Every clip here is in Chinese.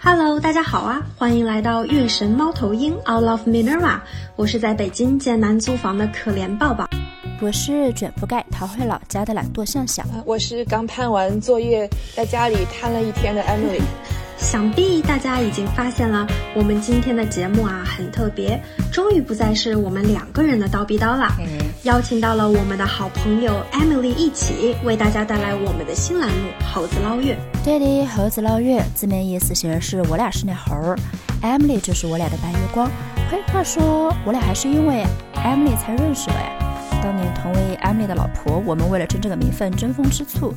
Hello，大家好啊，欢迎来到月神猫头鹰 Out of Minerva，我是在北京艰难租房的可怜抱抱。我是卷铺盖逃回老家的懒惰向向。我是刚判完作业，在家里瘫了一天的 Emily。想必大家已经发现了，我们今天的节目啊很特别，终于不再是我们两个人的叨逼叨了，邀请到了我们的好朋友 Emily 一起为大家带来我们的新栏目《猴子捞月》。对的，猴子捞月字面意思显然是我俩是那猴儿，Emily 就是我俩的白月光。嘿，话说我俩还是因为 Emily 才认识的呀。当年同为 Emily 的老婆，我们为了争这个名分争风吃醋，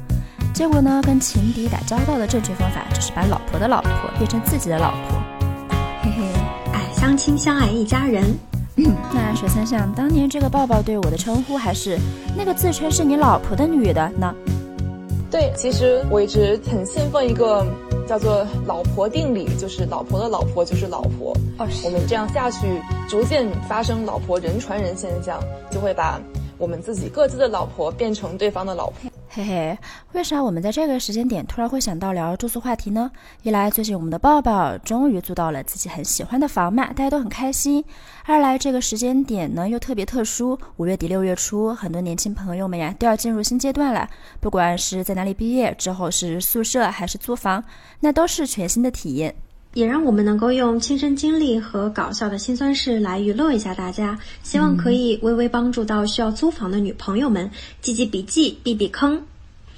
结果呢，跟情敌打交道的正确方法就是把老婆的老婆变成自己的老婆。嘿嘿，哎，相亲相爱一家人。那水三想当年这个抱抱对我的称呼，还是那个自称是你老婆的女的呢？对，其实我一直很信奉一个叫做“老婆定理”，就是老婆的老婆就是老婆。哦，我们这样下去，逐渐发生老婆人传人现象，就会把我们自己各自的老婆变成对方的老婆。嘿嘿，为啥我们在这个时间点突然会想到聊住宿话题呢？一来，最近我们的抱抱终于租到了自己很喜欢的房嘛，大家都很开心；二来，这个时间点呢又特别特殊，五月底六月初，很多年轻朋友们呀都要进入新阶段了，不管是在哪里毕业，之后是宿舍还是租房，那都是全新的体验。也让我们能够用亲身经历和搞笑的辛酸事来娱乐一下大家，希望可以微微帮助到需要租房的女朋友们，记记笔记，避避坑。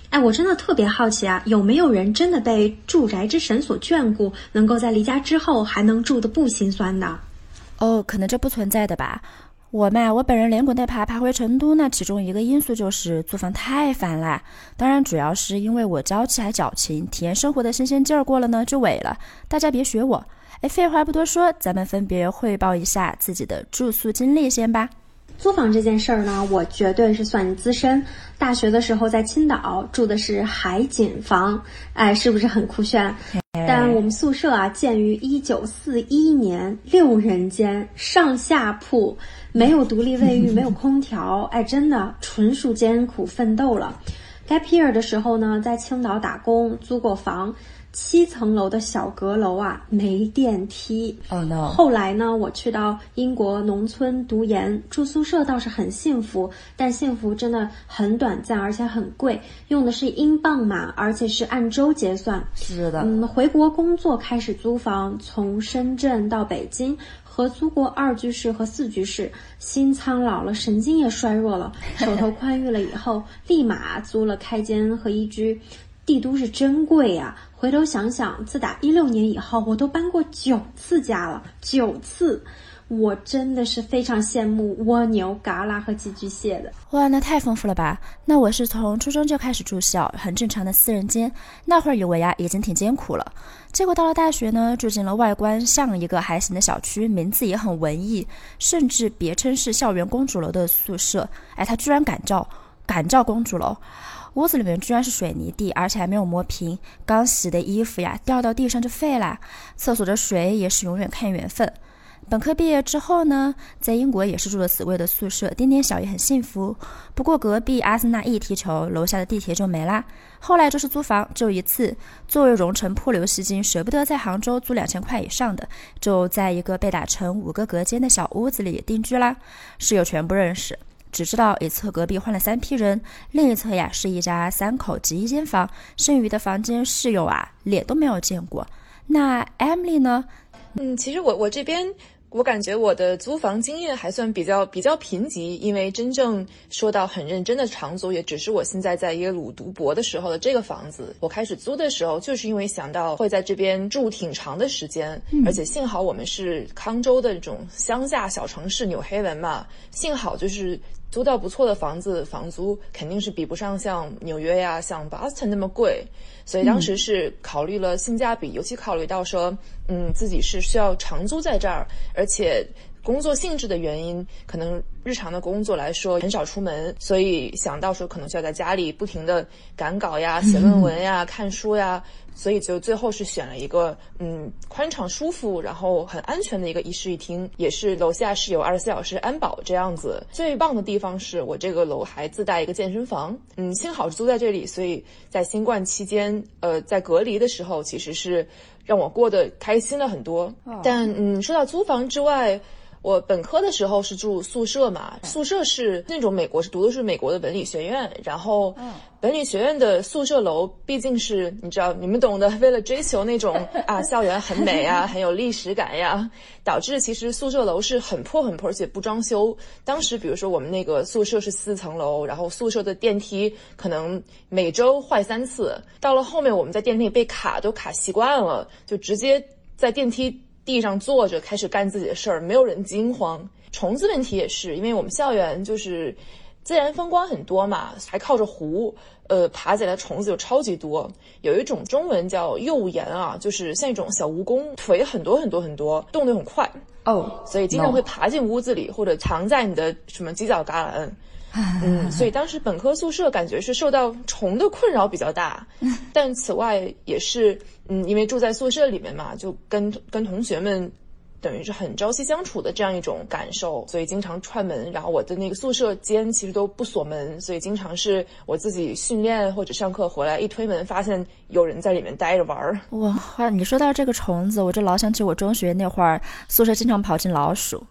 哎，我真的特别好奇啊，有没有人真的被住宅之神所眷顾，能够在离家之后还能住得不心酸呢？哦，可能这不存在的吧。我嘛，我本人连滚带爬爬回成都，那其中一个因素就是租房太烦了。当然，主要是因为我娇气还矫情，体验生活的新鲜劲儿过了呢就萎了。大家别学我。哎，废话不多说，咱们分别汇报一下自己的住宿经历先吧。租房这件事儿呢，我绝对是算资深。大学的时候在青岛住的是海景房，哎，是不是很酷炫？但我们宿舍啊，建于一九四一年，六人间，上下铺，没有独立卫浴，没有空调，哎，真的纯属艰苦奋斗了。gap year 的时候呢，在青岛打工，租过房。七层楼的小阁楼啊，没电梯。哦 no！后来呢，我去到英国农村读研，住宿舍倒是很幸福，但幸福真的很短暂，而且很贵，用的是英镑嘛，而且是按周结算。是的。嗯，回国工作开始租房，从深圳到北京，合租过二居室和四居室，心苍老了，神经也衰弱了，手头宽裕了以后，立马租了开间和一居。帝都是真贵呀！回头想想，自打一六年以后，我都搬过九次家了，九次，我真的是非常羡慕蜗牛、嘎啦和寄居蟹的。哇，那太丰富了吧！那我是从初中就开始住校，很正常的四人间，那会儿以为呀已经挺艰苦了，结果到了大学呢，住进了外观像一个还行的小区，名字也很文艺，甚至别称是校园公主楼的宿舍。哎，它居然敢叫敢叫公主楼！屋子里面居然是水泥地，而且还没有磨平，刚洗的衣服呀掉到地上就废了。厕所的水也是永远看缘分。本科毕业之后呢，在英国也是住了死贵的宿舍，点点小也很幸福。不过隔壁阿森纳一踢球，楼下的地铁就没啦。后来就是租房，就一次。作为蓉城破流吸金，舍不得在杭州租两千块以上的，就在一个被打成五个隔间的小屋子里定居啦。室友全部认识。只知道一侧隔壁换了三批人，另一侧呀是一家三口及一间房，剩余的房间室友啊脸都没有见过。那 Emily 呢？嗯，其实我我这边。我感觉我的租房经验还算比较比较贫瘠，因为真正说到很认真的长租，也只是我现在在耶鲁读博的时候的这个房子。我开始租的时候，就是因为想到会在这边住挺长的时间，而且幸好我们是康州的这种乡下小城市纽黑文嘛，幸好就是租到不错的房子，房租肯定是比不上像纽约呀、像 Boston 那么贵。所以当时是考虑了性价比，尤其考虑到说，嗯，自己是需要长租在这儿，而且工作性质的原因，可能日常的工作来说，很少出门，所以想到说可能需要在家里不停的赶稿呀、写论文呀、看书呀，所以就最后是选了一个嗯宽敞舒服，然后很安全的一个一室一厅，也是楼下是有二十四小时安保这样子。最棒的地方是我这个楼还自带一个健身房，嗯，幸好是租在这里，所以在新冠期间，呃，在隔离的时候，其实是让我过得开心了很多。但嗯，说到租房之外。我本科的时候是住宿舍嘛，宿舍是那种美国是读的是美国的文理学院，然后，文理学院的宿舍楼毕竟是你知道你们懂的，为了追求那种 啊校园很美啊，很有历史感呀，导致其实宿舍楼是很破很破，而且不装修。当时比如说我们那个宿舍是四层楼，然后宿舍的电梯可能每周坏三次，到了后面我们在电梯里被卡都卡习惯了，就直接在电梯。地上坐着开始干自己的事儿，没有人惊慌。虫子问题也是，因为我们校园就是自然风光很多嘛，还靠着湖，呃，爬起来虫子就超级多。有一种中文叫幼岩啊，就是像一种小蜈蚣，腿很多很多很多，动得很快哦，所以经常会爬进屋子里或者藏在你的什么犄角旮旯。嗯，所以当时本科宿舍感觉是受到虫的困扰比较大，但此外也是，嗯，因为住在宿舍里面嘛，就跟跟同学们等于是很朝夕相处的这样一种感受，所以经常串门。然后我的那个宿舍间其实都不锁门，所以经常是我自己训练或者上课回来一推门，发现有人在里面待着玩儿。哇，你说到这个虫子，我就老想起我中学那会儿宿舍经常跑进老鼠。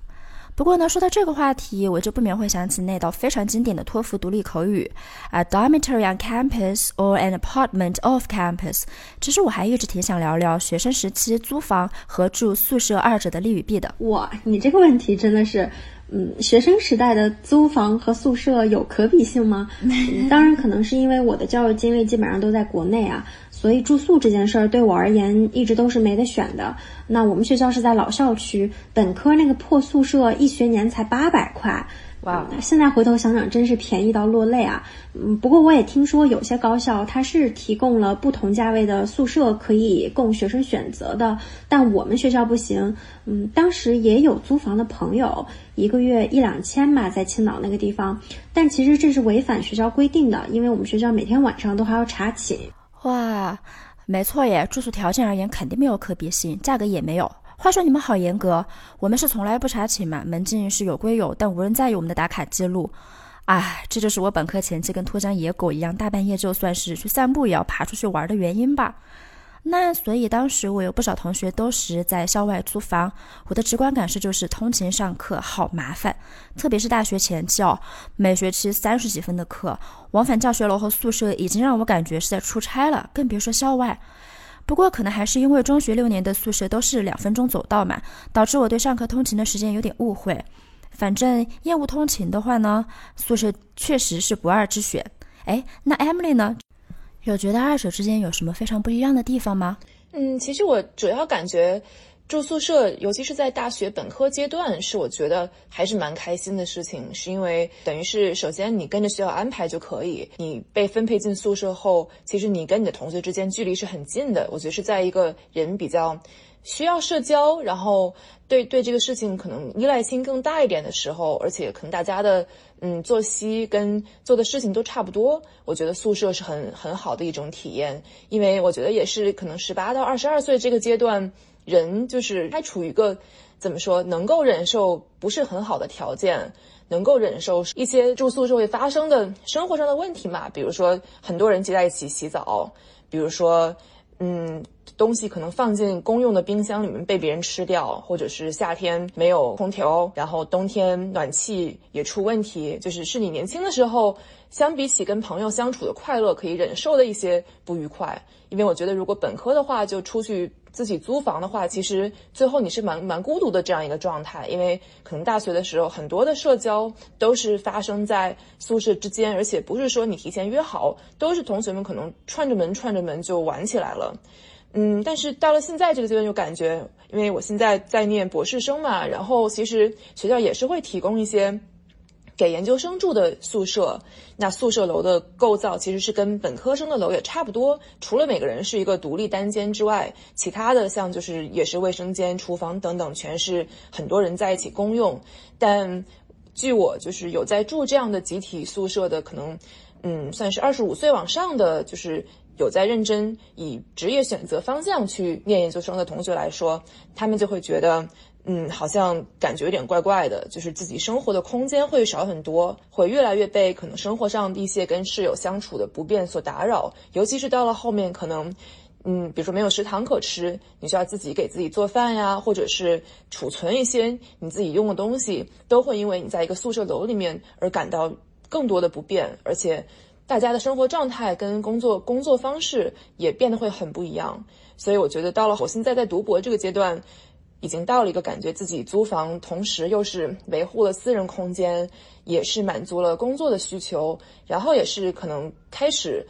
不过呢，说到这个话题，我就不免会想起那道非常经典的托福独立口语，a dormitory on campus or an apartment off campus。其实我还一直挺想聊聊学生时期租房和住宿舍二者的利与弊的。哇，你这个问题真的是，嗯，学生时代的租房和宿舍有可比性吗？当然，可能是因为我的教育经历基本上都在国内啊。所以住宿这件事儿对我而言一直都是没得选的。那我们学校是在老校区，本科那个破宿舍一学年才八百块。哇，现在回头想想，真是便宜到落泪啊！嗯，不过我也听说有些高校它是提供了不同价位的宿舍可以供学生选择的，但我们学校不行。嗯，当时也有租房的朋友，一个月一两千吧，在青岛那个地方，但其实这是违反学校规定的，因为我们学校每天晚上都还要查寝。哇，没错耶，住宿条件而言肯定没有可比性，价格也没有。话说你们好严格，我们是从来不查寝嘛，门禁是有归有，但无人在意我们的打卡记录。唉，这就是我本科前期跟脱缰野狗一样，大半夜就算是去散步也要爬出去玩的原因吧。那所以当时我有不少同学都是在校外租房，我的直观感受就是通勤上课好麻烦，特别是大学前期哦，每学期三十几分的课，往返教学楼和宿舍已经让我感觉是在出差了，更别说校外。不过可能还是因为中学六年的宿舍都是两分钟走道嘛，导致我对上课通勤的时间有点误会。反正厌恶通勤的话呢，宿舍确实是不二之选。哎，那 Emily 呢？有觉得二者之间有什么非常不一样的地方吗？嗯，其实我主要感觉住宿舍，尤其是在大学本科阶段，是我觉得还是蛮开心的事情。是因为等于是首先你跟着学校安排就可以，你被分配进宿舍后，其实你跟你的同学之间距离是很近的。我觉得是在一个人比较。需要社交，然后对对这个事情可能依赖性更大一点的时候，而且可能大家的嗯作息跟做的事情都差不多，我觉得宿舍是很很好的一种体验，因为我觉得也是可能十八到二十二岁这个阶段，人就是还处于一个怎么说，能够忍受不是很好的条件，能够忍受一些住宿时会发生的生活上的问题嘛，比如说很多人挤在一起洗澡，比如说嗯。东西可能放进公用的冰箱里面被别人吃掉，或者是夏天没有空调，然后冬天暖气也出问题，就是是你年轻的时候相比起跟朋友相处的快乐可以忍受的一些不愉快。因为我觉得如果本科的话就出去。自己租房的话，其实最后你是蛮蛮孤独的这样一个状态，因为可能大学的时候很多的社交都是发生在宿舍之间，而且不是说你提前约好，都是同学们可能串着门串着门就玩起来了。嗯，但是到了现在这个阶段，就感觉，因为我现在在念博士生嘛，然后其实学校也是会提供一些。给研究生住的宿舍，那宿舍楼的构造其实是跟本科生的楼也差不多，除了每个人是一个独立单间之外，其他的像就是也是卫生间、厨房等等，全是很多人在一起公用。但据我就是有在住这样的集体宿舍的，可能嗯算是二十五岁往上的，就是有在认真以职业选择方向去念研究生的同学来说，他们就会觉得。嗯，好像感觉有点怪怪的，就是自己生活的空间会少很多，会越来越被可能生活上一些跟室友相处的不便所打扰。尤其是到了后面，可能，嗯，比如说没有食堂可吃，你需要自己给自己做饭呀，或者是储存一些你自己用的东西，都会因为你在一个宿舍楼里面而感到更多的不便，而且大家的生活状态跟工作工作方式也变得会很不一样。所以我觉得到了我现在在读博这个阶段。已经到了一个感觉自己租房，同时又是维护了私人空间，也是满足了工作的需求，然后也是可能开始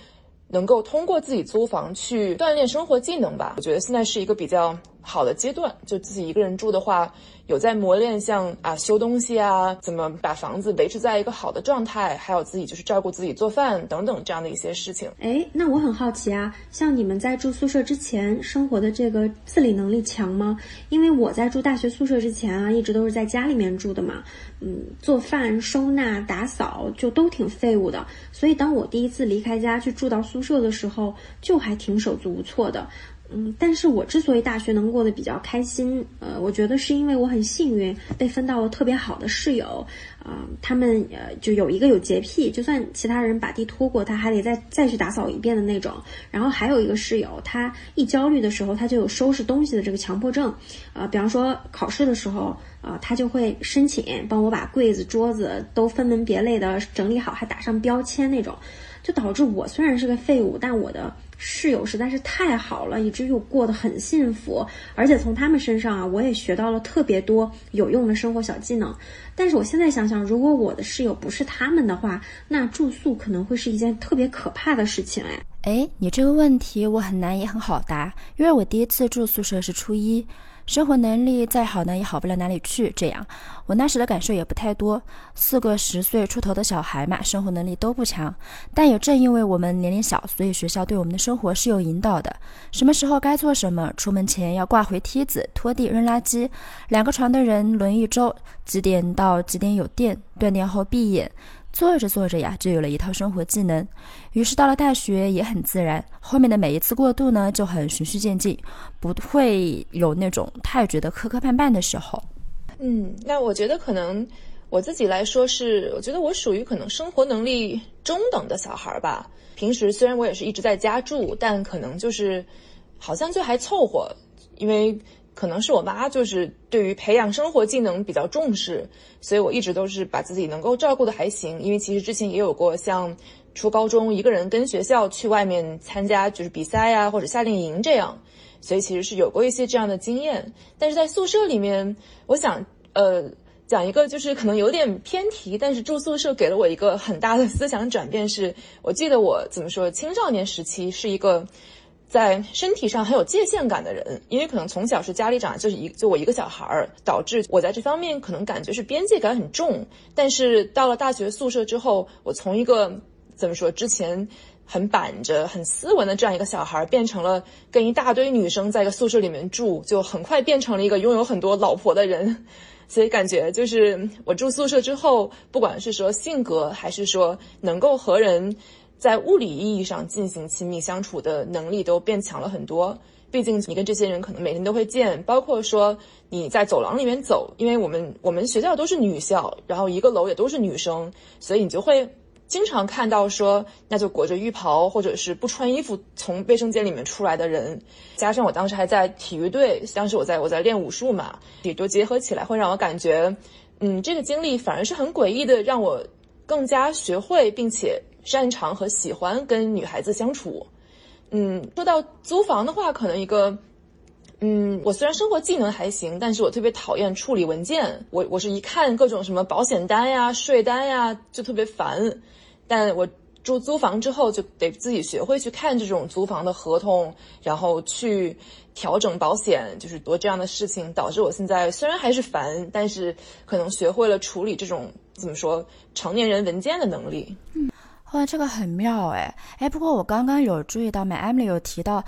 能够通过自己租房去锻炼生活技能吧。我觉得现在是一个比较好的阶段，就自己一个人住的话。有在磨练，像啊修东西啊，怎么把房子维持在一个好的状态，还有自己就是照顾自己做饭等等这样的一些事情。哎，那我很好奇啊，像你们在住宿舍之前生活的这个自理能力强吗？因为我在住大学宿舍之前啊，一直都是在家里面住的嘛，嗯，做饭、收纳、打扫就都挺废物的，所以当我第一次离开家去住到宿舍的时候，就还挺手足无措的。嗯，但是我之所以大学能过得比较开心，呃，我觉得是因为我很幸运被分到了特别好的室友，啊，他们呃就有一个有洁癖，就算其他人把地拖过，他还得再再去打扫一遍的那种。然后还有一个室友，他一焦虑的时候，他就有收拾东西的这个强迫症，呃，比方说考试的时候，啊，他就会申请帮我把柜子、桌子都分门别类的整理好，还打上标签那种，就导致我虽然是个废物，但我的。室友实在是太好了，以至于我过得很幸福，而且从他们身上啊，我也学到了特别多有用的生活小技能。但是我现在想想，如果我的室友不是他们的话，那住宿可能会是一件特别可怕的事情。哎，哎，你这个问题我很难也很好答，因为我第一次住宿舍是初一。生活能力再好呢，也好不了哪里去。这样，我那时的感受也不太多。四个十岁出头的小孩嘛，生活能力都不强。但也正因为我们年龄小，所以学校对我们的生活是有引导的。什么时候该做什么？出门前要挂回梯子、拖地、扔垃圾。两个床的人轮一周，几点到几点有电？断电后闭眼。做着做着呀，就有了一套生活技能。于是到了大学也很自然，后面的每一次过渡呢，就很循序渐进，不会有那种太觉得磕磕绊绊的时候。嗯，那我觉得可能我自己来说是，我觉得我属于可能生活能力中等的小孩吧。平时虽然我也是一直在家住，但可能就是好像就还凑合，因为。可能是我妈就是对于培养生活技能比较重视，所以我一直都是把自己能够照顾的还行。因为其实之前也有过像初高中一个人跟学校去外面参加就是比赛呀或者夏令营这样，所以其实是有过一些这样的经验。但是在宿舍里面，我想呃讲一个就是可能有点偏题，但是住宿舍给了我一个很大的思想转变。是我记得我怎么说青少年时期是一个。在身体上很有界限感的人，因为可能从小是家里长就是一就我一个小孩儿，导致我在这方面可能感觉是边界感很重。但是到了大学宿舍之后，我从一个怎么说之前很板着、很斯文的这样一个小孩儿，变成了跟一大堆女生在一个宿舍里面住，就很快变成了一个拥有很多老婆的人。所以感觉就是我住宿舍之后，不管是说性格，还是说能够和人。在物理意义上进行亲密相处的能力都变强了很多。毕竟你跟这些人可能每天都会见，包括说你在走廊里面走，因为我们我们学校都是女校，然后一个楼也都是女生，所以你就会经常看到说那就裹着浴袍或者是不穿衣服从卫生间里面出来的人。加上我当时还在体育队，当时我在我在练武术嘛，也都结合起来会让我感觉，嗯，这个经历反而是很诡异的，让我更加学会并且。擅长和喜欢跟女孩子相处，嗯，说到租房的话，可能一个，嗯，我虽然生活技能还行，但是我特别讨厌处理文件。我我是一看各种什么保险单呀、税单呀，就特别烦。但我住租房之后，就得自己学会去看这种租房的合同，然后去调整保险，就是多这样的事情，导致我现在虽然还是烦，但是可能学会了处理这种怎么说成年人文件的能力。嗯哇，这个很妙哎哎！不过我刚刚有注意到，My Emily 有提到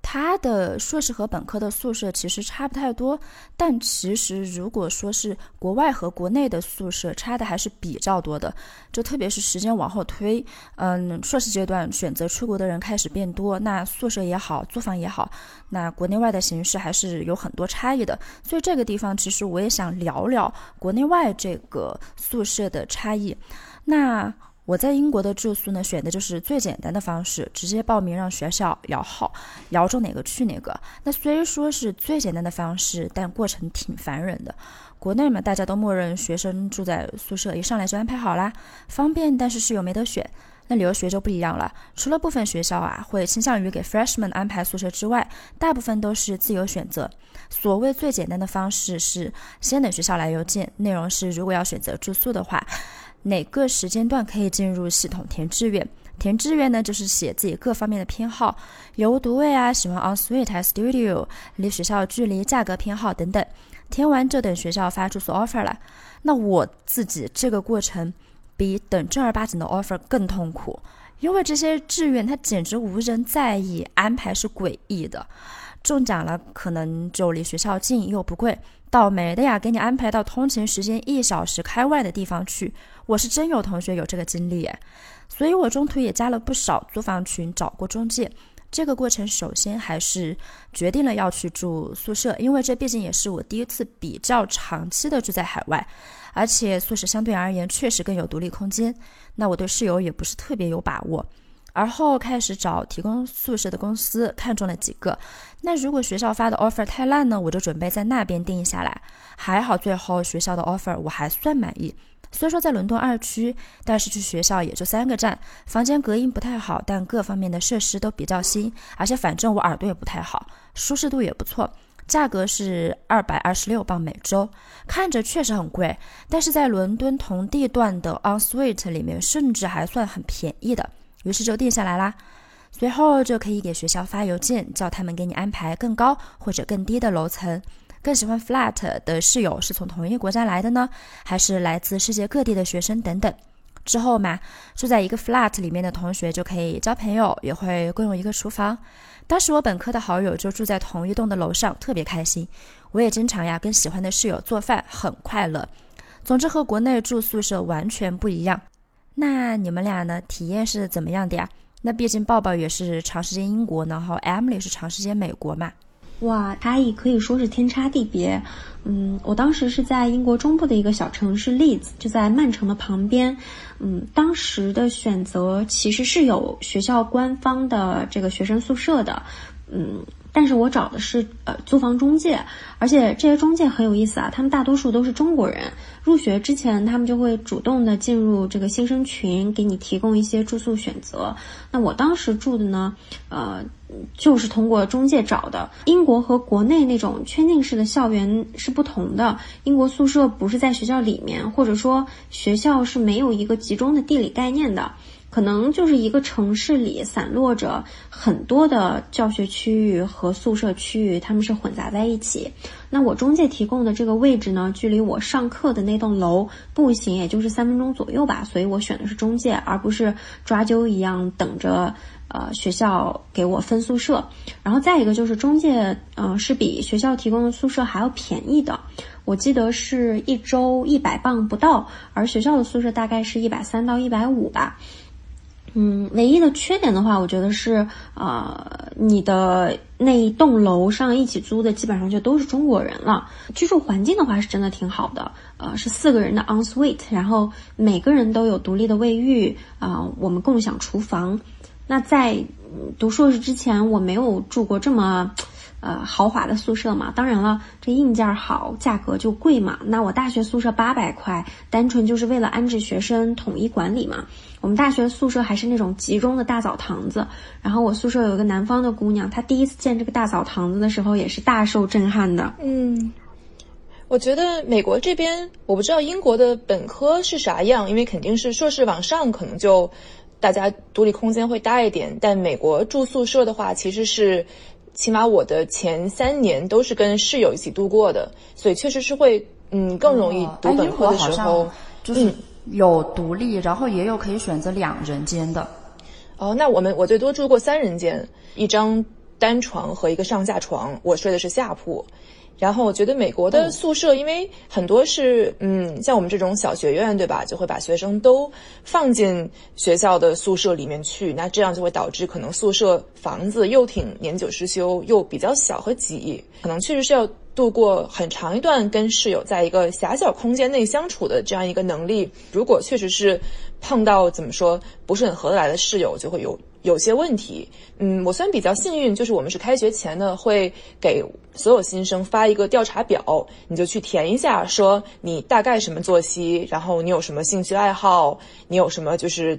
他的硕士和本科的宿舍其实差不太多，但其实如果说是国外和国内的宿舍差的还是比较多的，就特别是时间往后推，嗯，硕士阶段选择出国的人开始变多，那宿舍也好，租房也好，那国内外的形式还是有很多差异的。所以这个地方其实我也想聊聊国内外这个宿舍的差异。那。我在英国的住宿呢，选的就是最简单的方式，直接报名让学校摇号，摇中哪个去哪个。那虽说是最简单的方式，但过程挺烦人的。国内嘛，大家都默认学生住在宿舍，一上来就安排好啦，方便，但是室友没得选。那留学就不一样了，除了部分学校啊会倾向于给 freshman 安排宿舍之外，大部分都是自由选择。所谓最简单的方式是先等学校来邮件，内容是如果要选择住宿的话。哪个时间段可以进入系统填志愿？填志愿呢，就是写自己各方面的偏好，有独卫啊，喜欢 on suite 还是 studio，离学校距离、价格偏好等等。填完就等学校发住宿 offer 了。那我自己这个过程比等正儿八经的 offer 更痛苦，因为这些志愿它简直无人在意，安排是诡异的。中奖了，可能就离学校近又不贵；倒霉的呀，给你安排到通勤时间一小时开外的地方去。我是真有同学有这个经历，所以我中途也加了不少租房群，找过中介。这个过程首先还是决定了要去住宿舍，因为这毕竟也是我第一次比较长期的住在海外，而且宿舍相对而言确实更有独立空间。那我对室友也不是特别有把握。而后开始找提供宿舍的公司，看中了几个。那如果学校发的 offer 太烂呢，我就准备在那边定下来。还好最后学校的 offer 我还算满意。虽说在伦敦二区，但是去学校也就三个站，房间隔音不太好，但各方面的设施都比较新，而且反正我耳朵也不太好，舒适度也不错。价格是二百二十六镑每周，看着确实很贵，但是在伦敦同地段的 on suite 里面，甚至还算很便宜的。于是就定下来啦，随后就可以给学校发邮件，叫他们给你安排更高或者更低的楼层。更喜欢 flat 的室友是从同一个国家来的呢，还是来自世界各地的学生等等。之后嘛，住在一个 flat 里面的同学就可以交朋友，也会共用一个厨房。当时我本科的好友就住在同一栋的楼上，特别开心。我也经常呀跟喜欢的室友做饭，很快乐。总之和国内住宿舍完全不一样。那你们俩呢？体验是怎么样的呀？那毕竟抱抱也是长时间英国，然后 Emily 是长时间美国嘛。哇，差异可以说是天差地别。嗯，我当时是在英国中部的一个小城市利兹就在曼城的旁边。嗯，当时的选择其实是有学校官方的这个学生宿舍的。嗯。但是我找的是呃租房中介，而且这些中介很有意思啊，他们大多数都是中国人。入学之前，他们就会主动的进入这个新生群，给你提供一些住宿选择。那我当时住的呢，呃，就是通过中介找的。英国和国内那种圈定式的校园是不同的，英国宿舍不是在学校里面，或者说学校是没有一个集中的地理概念的。可能就是一个城市里散落着很多的教学区域和宿舍区域，他们是混杂在一起。那我中介提供的这个位置呢，距离我上课的那栋楼步行也就是三分钟左右吧，所以我选的是中介，而不是抓阄一样等着呃学校给我分宿舍。然后再一个就是中介，嗯，是比学校提供的宿舍还要便宜的，我记得是一周一百磅不到，而学校的宿舍大概是一百三到一百五吧。嗯，唯一的缺点的话，我觉得是，呃，你的那一栋楼上一起租的基本上就都是中国人了。居住环境的话是真的挺好的，呃，是四个人的 en suite，然后每个人都有独立的卫浴，啊，我们共享厨房。那在读硕士之前，我没有住过这么。呃，豪华的宿舍嘛，当然了，这硬件好，价格就贵嘛。那我大学宿舍八百块，单纯就是为了安置学生，统一管理嘛。我们大学宿舍还是那种集中的大澡堂子。然后我宿舍有一个南方的姑娘，她第一次见这个大澡堂子的时候，也是大受震撼的。嗯，我觉得美国这边，我不知道英国的本科是啥样，因为肯定是硕士往上，可能就大家独立空间会大一点。但美国住宿舍的话，其实是。起码我的前三年都是跟室友一起度过的，所以确实是会嗯更容易读本科的时候，就是有独立，然后也有可以选择两人间的。哦，那我们我最多住过三人间，一张单床和一个上下床，我睡的是下铺。然后我觉得美国的宿舍，因为很多是嗯，像我们这种小学院，对吧？就会把学生都放进学校的宿舍里面去，那这样就会导致可能宿舍房子又挺年久失修，又比较小和挤，可能确实是要度过很长一段跟室友在一个狭小空间内相处的这样一个能力。如果确实是碰到怎么说不是很合得来的室友，就会有。有些问题，嗯，我虽然比较幸运，就是我们是开学前呢会给所有新生发一个调查表，你就去填一下，说你大概什么作息，然后你有什么兴趣爱好，你有什么就是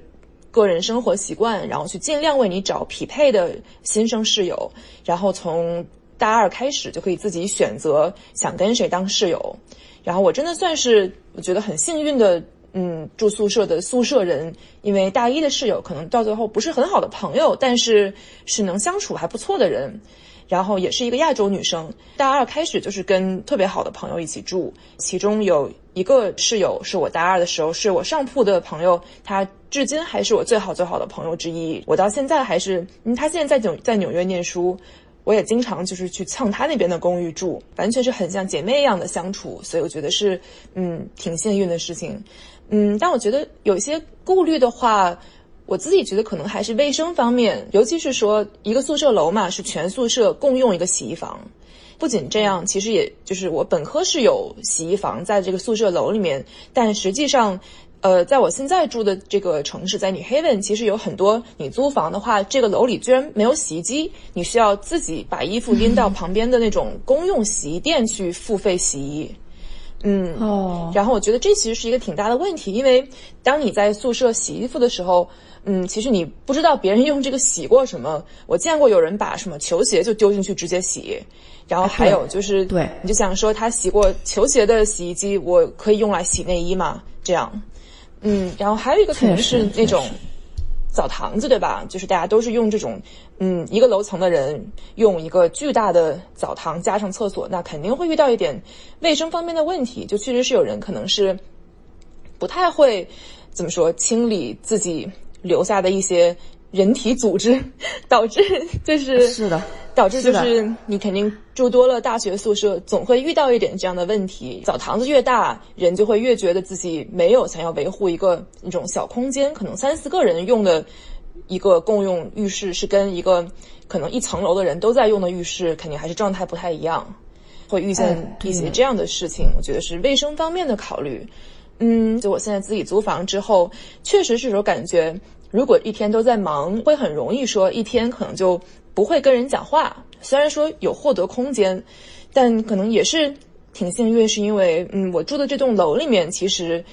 个人生活习惯，然后去尽量为你找匹配的新生室友，然后从大二开始就可以自己选择想跟谁当室友，然后我真的算是我觉得很幸运的。嗯，住宿舍的宿舍人，因为大一的室友可能到最后不是很好的朋友，但是是能相处还不错的人，然后也是一个亚洲女生。大二开始就是跟特别好的朋友一起住，其中有一个室友是我大二的时候是我上铺的朋友，她至今还是我最好最好的朋友之一。我到现在还是，嗯，他现在在纽在纽约念书。我也经常就是去蹭他那边的公寓住，完全是很像姐妹一样的相处，所以我觉得是嗯挺幸运的事情，嗯，但我觉得有一些顾虑的话，我自己觉得可能还是卫生方面，尤其是说一个宿舍楼嘛，是全宿舍共用一个洗衣房，不仅这样，其实也就是我本科是有洗衣房在这个宿舍楼里面，但实际上。呃，在我现在住的这个城市，在 New Haven，其实有很多你租房的话，这个楼里居然没有洗衣机，你需要自己把衣服拎到旁边的那种公用洗衣店去付费洗衣。嗯，哦，然后我觉得这其实是一个挺大的问题，因为当你在宿舍洗衣服的时候，嗯，其实你不知道别人用这个洗过什么。我见过有人把什么球鞋就丢进去直接洗，然后还有就是对，你就想说他洗过球鞋的洗衣机，我可以用来洗内衣吗？这样。嗯，然后还有一个可能是那种澡堂子，对吧？就是大家都是用这种，嗯，一个楼层的人用一个巨大的澡堂加上厕所，那肯定会遇到一点卫生方面的问题。就确实是有人可能是不太会怎么说清理自己留下的一些人体组织，导致 就是是的。导致就是你肯定住多了大学宿舍，总会遇到一点这样的问题。澡堂子越大，人就会越觉得自己没有想要维护一个那种小空间，可能三四个人用的一个共用浴室，是跟一个可能一层楼的人都在用的浴室，肯定还是状态不太一样，会遇见一些这样的事情。我觉得是卫生方面的考虑。嗯，就我现在自己租房之后，确实是有感觉，如果一天都在忙，会很容易说一天可能就。不会跟人讲话，虽然说有获得空间，但可能也是挺幸运，是因为嗯，我住的这栋楼里面其实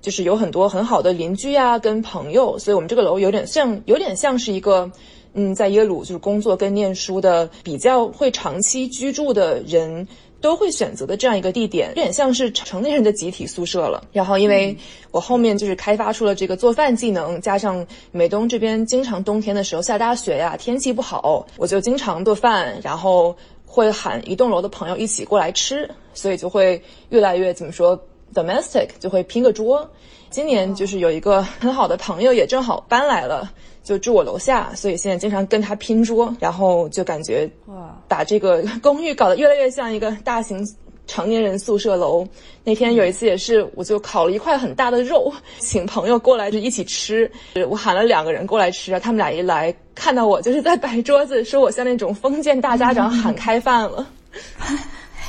就是有很多很好的邻居啊，跟朋友，所以我们这个楼有点像，有点像是一个嗯，在耶鲁就是工作跟念书的比较会长期居住的人。都会选择的这样一个地点，有点像是成年人的集体宿舍了。然后，因为我后面就是开发出了这个做饭技能，加上美东这边经常冬天的时候下大雪呀，天气不好，我就经常做饭，然后会喊一栋楼的朋友一起过来吃，所以就会越来越怎么说，domestic，就会拼个桌。今年就是有一个很好的朋友也正好搬来了。就住我楼下，所以现在经常跟他拼桌，然后就感觉哇，把这个公寓搞得越来越像一个大型成年人宿舍楼。那天有一次也是，我就烤了一块很大的肉，请朋友过来就一起吃。我喊了两个人过来吃，他们俩一来看到我就是在摆桌子，说我像那种封建大家长喊开饭了。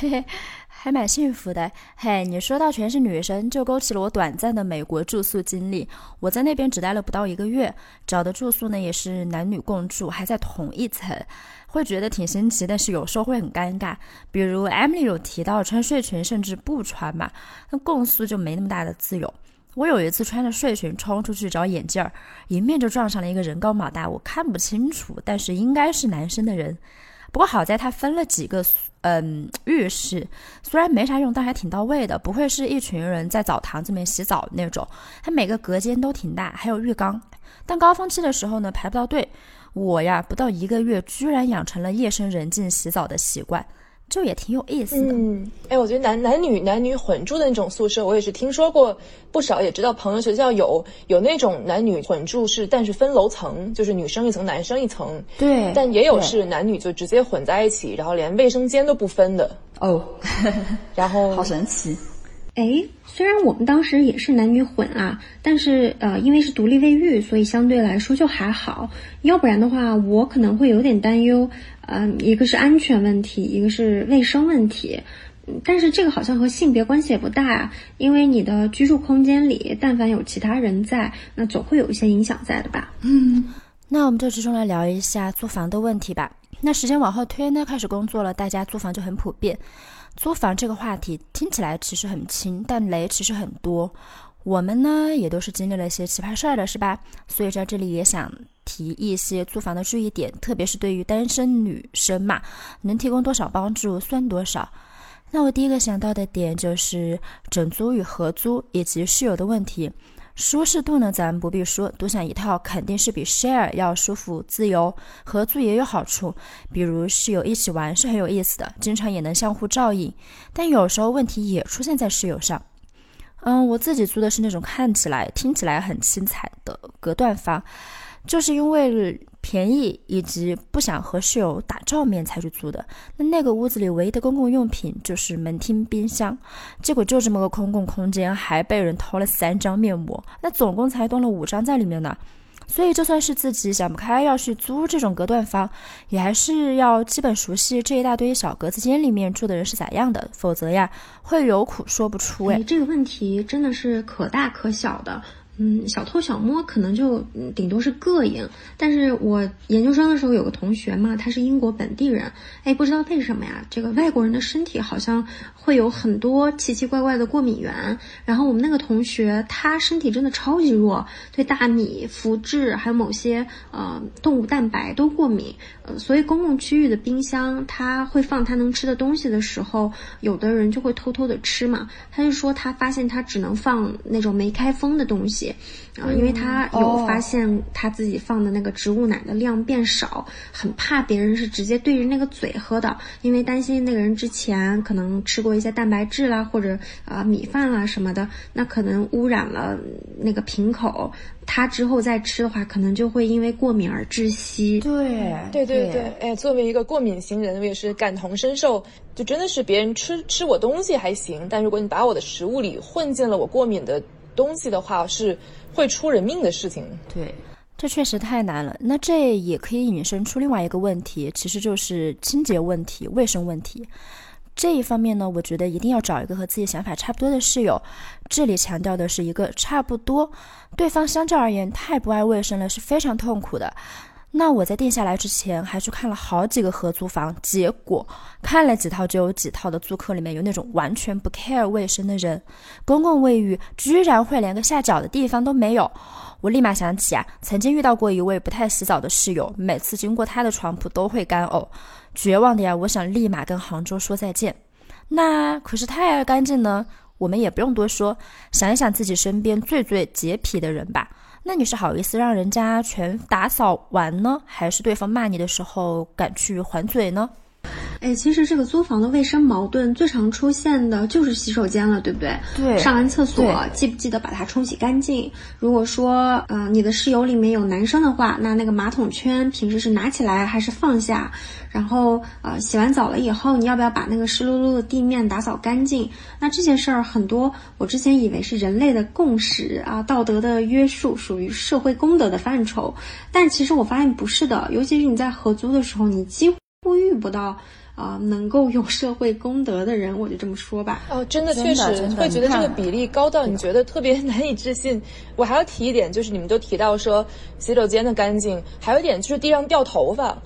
还蛮幸福的，嘿，你说到全是女生，就勾起了我短暂的美国住宿经历。我在那边只待了不到一个月，找的住宿呢也是男女共住，还在同一层，会觉得挺新奇，但是有时候会很尴尬。比如 Emily 有提到穿睡裙甚至不穿嘛，那共宿就没那么大的自由。我有一次穿着睡裙冲出去找眼镜儿，迎面就撞上了一个人高马大，我看不清楚，但是应该是男生的人。不过好在它分了几个。嗯，浴室虽然没啥用，但还挺到位的，不会是一群人在澡堂子里面洗澡那种。它每个隔间都挺大，还有浴缸。但高峰期的时候呢，排不到队。我呀，不到一个月，居然养成了夜深人静洗澡的习惯。就也挺有意思的。嗯，哎，我觉得男男女男女混住的那种宿舍，我也是听说过不少，也知道朋友学校有有那种男女混住是，但是分楼层，就是女生一层，男生一层。对，但也有是男女就直接混在一起，然后连卫生间都不分的。哦，然后 好神奇。哎，虽然我们当时也是男女混啊，但是呃，因为是独立卫浴，所以相对来说就还好。要不然的话，我可能会有点担忧。嗯，一个是安全问题，一个是卫生问题。但是这个好像和性别关系也不大啊，因为你的居住空间里，但凡有其他人在，那总会有一些影响在的吧。嗯，那我们就集中来聊一下租房的问题吧。那时间往后推呢，开始工作了，大家租房就很普遍。租房这个话题听起来其实很轻，但雷其实很多。我们呢也都是经历了一些奇葩事儿的，是吧？所以在这里也想提一些租房的注意点，特别是对于单身女生嘛，能提供多少帮助算多少。那我第一个想到的点就是整租与合租以及室友的问题。舒适度呢，咱不必说，独享一套肯定是比 share 要舒服、自由。合租也有好处，比如室友一起玩是很有意思的，经常也能相互照应。但有时候问题也出现在室友上。嗯，我自己租的是那种看起来、听起来很精彩的隔断房，就是因为。便宜以及不想和室友打照面才去租的。那那个屋子里唯一的公共用品就是门厅、冰箱，结果就这么个公共空间，还被人偷了三张面膜，那总共才动了五张在里面呢。所以就算是自己想不开要去租这种隔断房，也还是要基本熟悉这一大堆小格子间里面住的人是咋样的，否则呀会有苦说不出。哎，这个问题真的是可大可小的。嗯，小偷小摸可能就顶多是膈应，但是我研究生的时候有个同学嘛，他是英国本地人，哎，不知道为什么呀，这个外国人的身体好像会有很多奇奇怪怪的过敏源。然后我们那个同学他身体真的超级弱，对大米、麸质还有某些呃动物蛋白都过敏，呃，所以公共区域的冰箱他会放他能吃的东西的时候，有的人就会偷偷的吃嘛。他就说他发现他只能放那种没开封的东西。啊，因为他有发现他自己放的那个植物奶的量变少，很怕别人是直接对着那个嘴喝的，因为担心那个人之前可能吃过一些蛋白质啦，或者啊米饭啦什么的，那可能污染了那个瓶口，他之后再吃的话，可能就会因为过敏而窒息。对，对对对，哎，作为一个过敏型人，我也是感同身受，就真的是别人吃吃我东西还行，但如果你把我的食物里混进了我过敏的。东西的话是会出人命的事情，对，这确实太难了。那这也可以引申出另外一个问题，其实就是清洁问题、卫生问题。这一方面呢，我觉得一定要找一个和自己想法差不多的室友。这里强调的是一个差不多，对方相较而言太不爱卫生了，是非常痛苦的。那我在定下来之前，还去看了好几个合租房，结果看了几套就有几套的租客里面有那种完全不 care 卫生的人，公共卫浴居然会连个下脚的地方都没有。我立马想起啊，曾经遇到过一位不太洗澡的室友，每次经过他的床铺都会干呕，绝望的呀，我想立马跟杭州说再见。那可是太爱干净呢，我们也不用多说，想一想自己身边最最洁癖的人吧。那你是好意思让人家全打扫完呢，还是对方骂你的时候敢去还嘴呢？哎，其实这个租房的卫生矛盾最常出现的就是洗手间了，对不对？对。上完厕所记不记得把它冲洗干净？如果说，呃，你的室友里面有男生的话，那那个马桶圈平时是拿起来还是放下？然后，呃，洗完澡了以后，你要不要把那个湿漉漉的地面打扫干净？那这些事儿很多，我之前以为是人类的共识啊，道德的约束，属于社会公德的范畴。但其实我发现不是的，尤其是你在合租的时候，你几乎遇不到啊能够有社会公德的人。我就这么说吧。哦，真的确实会觉得这个比例高到你觉得特别 难以置信。我还要提一点，就是你们都提到说洗手间的干净，还有一点就是地上掉头发。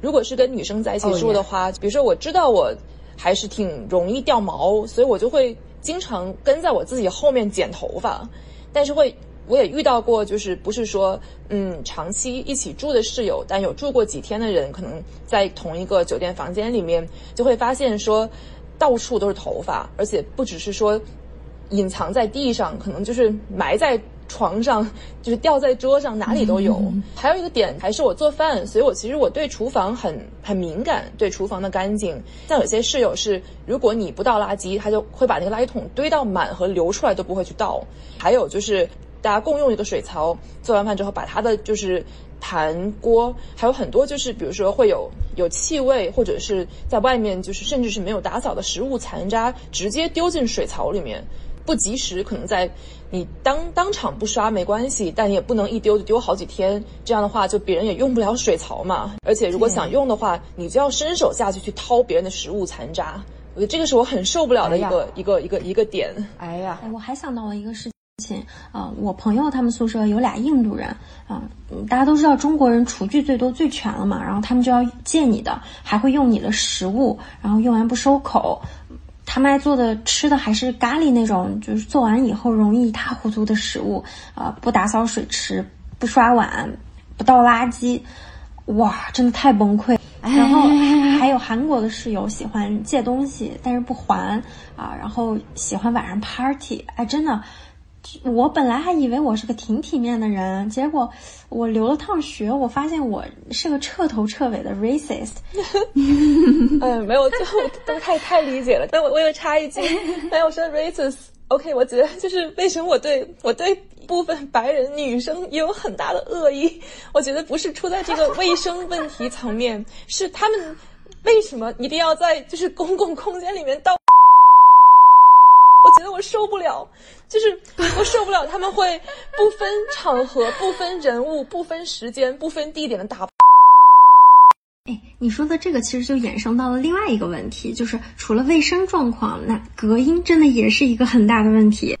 如果是跟女生在一起住的话，比如说我知道我还是挺容易掉毛，所以我就会经常跟在我自己后面剪头发。但是会，我也遇到过，就是不是说嗯长期一起住的室友，但有住过几天的人，可能在同一个酒店房间里面，就会发现说到处都是头发，而且不只是说隐藏在地上，可能就是埋在床上，就是掉在桌上，哪里都有。还有一个点，还是我做饭，所以我其实我对厨房很很敏感，对厨房的干净。像有些室友是，如果你不倒垃圾，他就会把那个垃圾桶堆到满和流出来都不会去倒。还有就是大家共用一个水槽，做完饭之后把它的就是盘锅，还有很多就是比如说会有有气味，或者是在外面就是甚至是没有打扫的食物残渣，直接丢进水槽里面。不及时，可能在你当当场不刷没关系，但也不能一丢就丢好几天。这样的话，就别人也用不了水槽嘛。而且如果想用的话，你就要伸手下去去掏别人的食物残渣。我觉得这个是我很受不了的一个一个一个一个点。哎呀，我还想到了一个事情啊，我朋友他们宿舍有俩印度人啊，大家都知道中国人厨具最多最全了嘛，然后他们就要借你的，还会用你的食物，然后用完不收口。他们爱做的吃的还是咖喱那种，就是做完以后容易一塌糊涂的食物，啊，不打扫水池，不刷碗，不倒垃圾，哇，真的太崩溃。然后 还有韩国的室友喜欢借东西，但是不还啊，然后喜欢晚上 party，哎，真的。我本来还以为我是个挺体面的人，结果我留了趟学，我发现我是个彻头彻尾的 racist。嗯，没有，最后都太太理解了。但我我有插一句，没有说 racist。OK，我觉得就是为什么我对我对部分白人女生也有很大的恶意？我觉得不是出在这个卫生问题层面，是他们为什么一定要在就是公共空间里面倒？我觉得我受不了，就是我受不了他们会不分场合、不分人物、不分时间、不分地点的打。哎，你说的这个其实就衍生到了另外一个问题，就是除了卫生状况，那隔音真的也是一个很大的问题。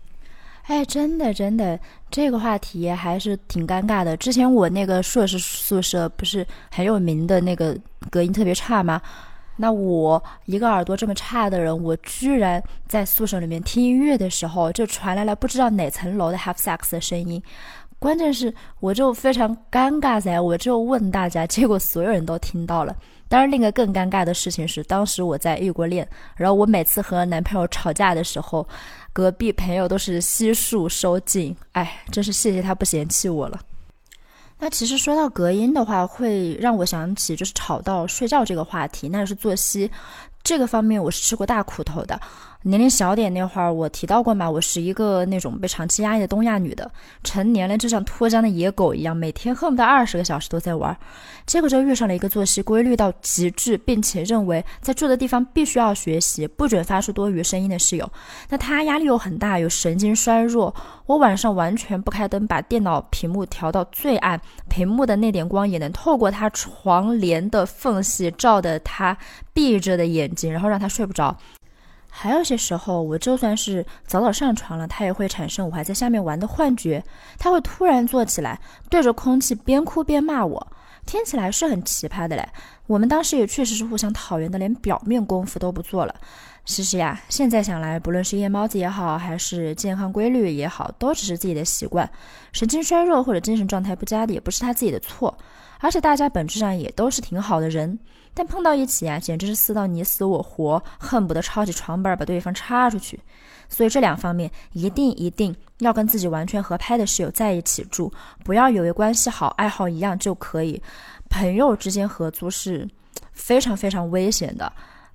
哎，真的真的，这个话题还是挺尴尬的。之前我那个硕士宿舍不是很有名的那个隔音特别差吗？那我一个耳朵这么差的人，我居然在宿舍里面听音乐的时候，就传来了不知道哪层楼的 have sex 的声音。关键是我就非常尴尬噻，我就问大家，结果所有人都听到了。当然，另一个更尴尬的事情是，当时我在异国恋，然后我每次和男朋友吵架的时候，隔壁朋友都是悉数收静。哎，真是谢谢他不嫌弃我了。那其实说到隔音的话，会让我想起就是吵到睡觉这个话题，那是作息这个方面，我是吃过大苦头的。年龄小点那会儿，我提到过嘛，我是一个那种被长期压抑的东亚女的，成年了就像脱缰的野狗一样，每天恨不得二十个小时都在玩。结果就遇上了一个作息规律到极致，并且认为在住的地方必须要学习，不准发出多余声音的室友。那他压力又很大，有神经衰弱。我晚上完全不开灯，把电脑屏幕调到最暗，屏幕的那点光也能透过他床帘的缝隙照的他闭着的眼睛，然后让他睡不着。还有些时候，我就算是早早上床了，他也会产生我还在下面玩的幻觉。他会突然坐起来，对着空气边哭边骂我，听起来是很奇葩的嘞。我们当时也确实是互相讨厌的，连表面功夫都不做了。其实呀，现在想来，不论是夜猫子也好，还是健康规律也好，都只是自己的习惯。神经衰弱或者精神状态不佳的，也不是他自己的错。而且大家本质上也都是挺好的人。但碰到一起啊，简直是撕到你死我活，恨不得抄起床板把对方插出去。所以这两方面一定一定要跟自己完全合拍的室友在一起住，不要以为关系好、爱好一样就可以。朋友之间合租是非常非常危险的。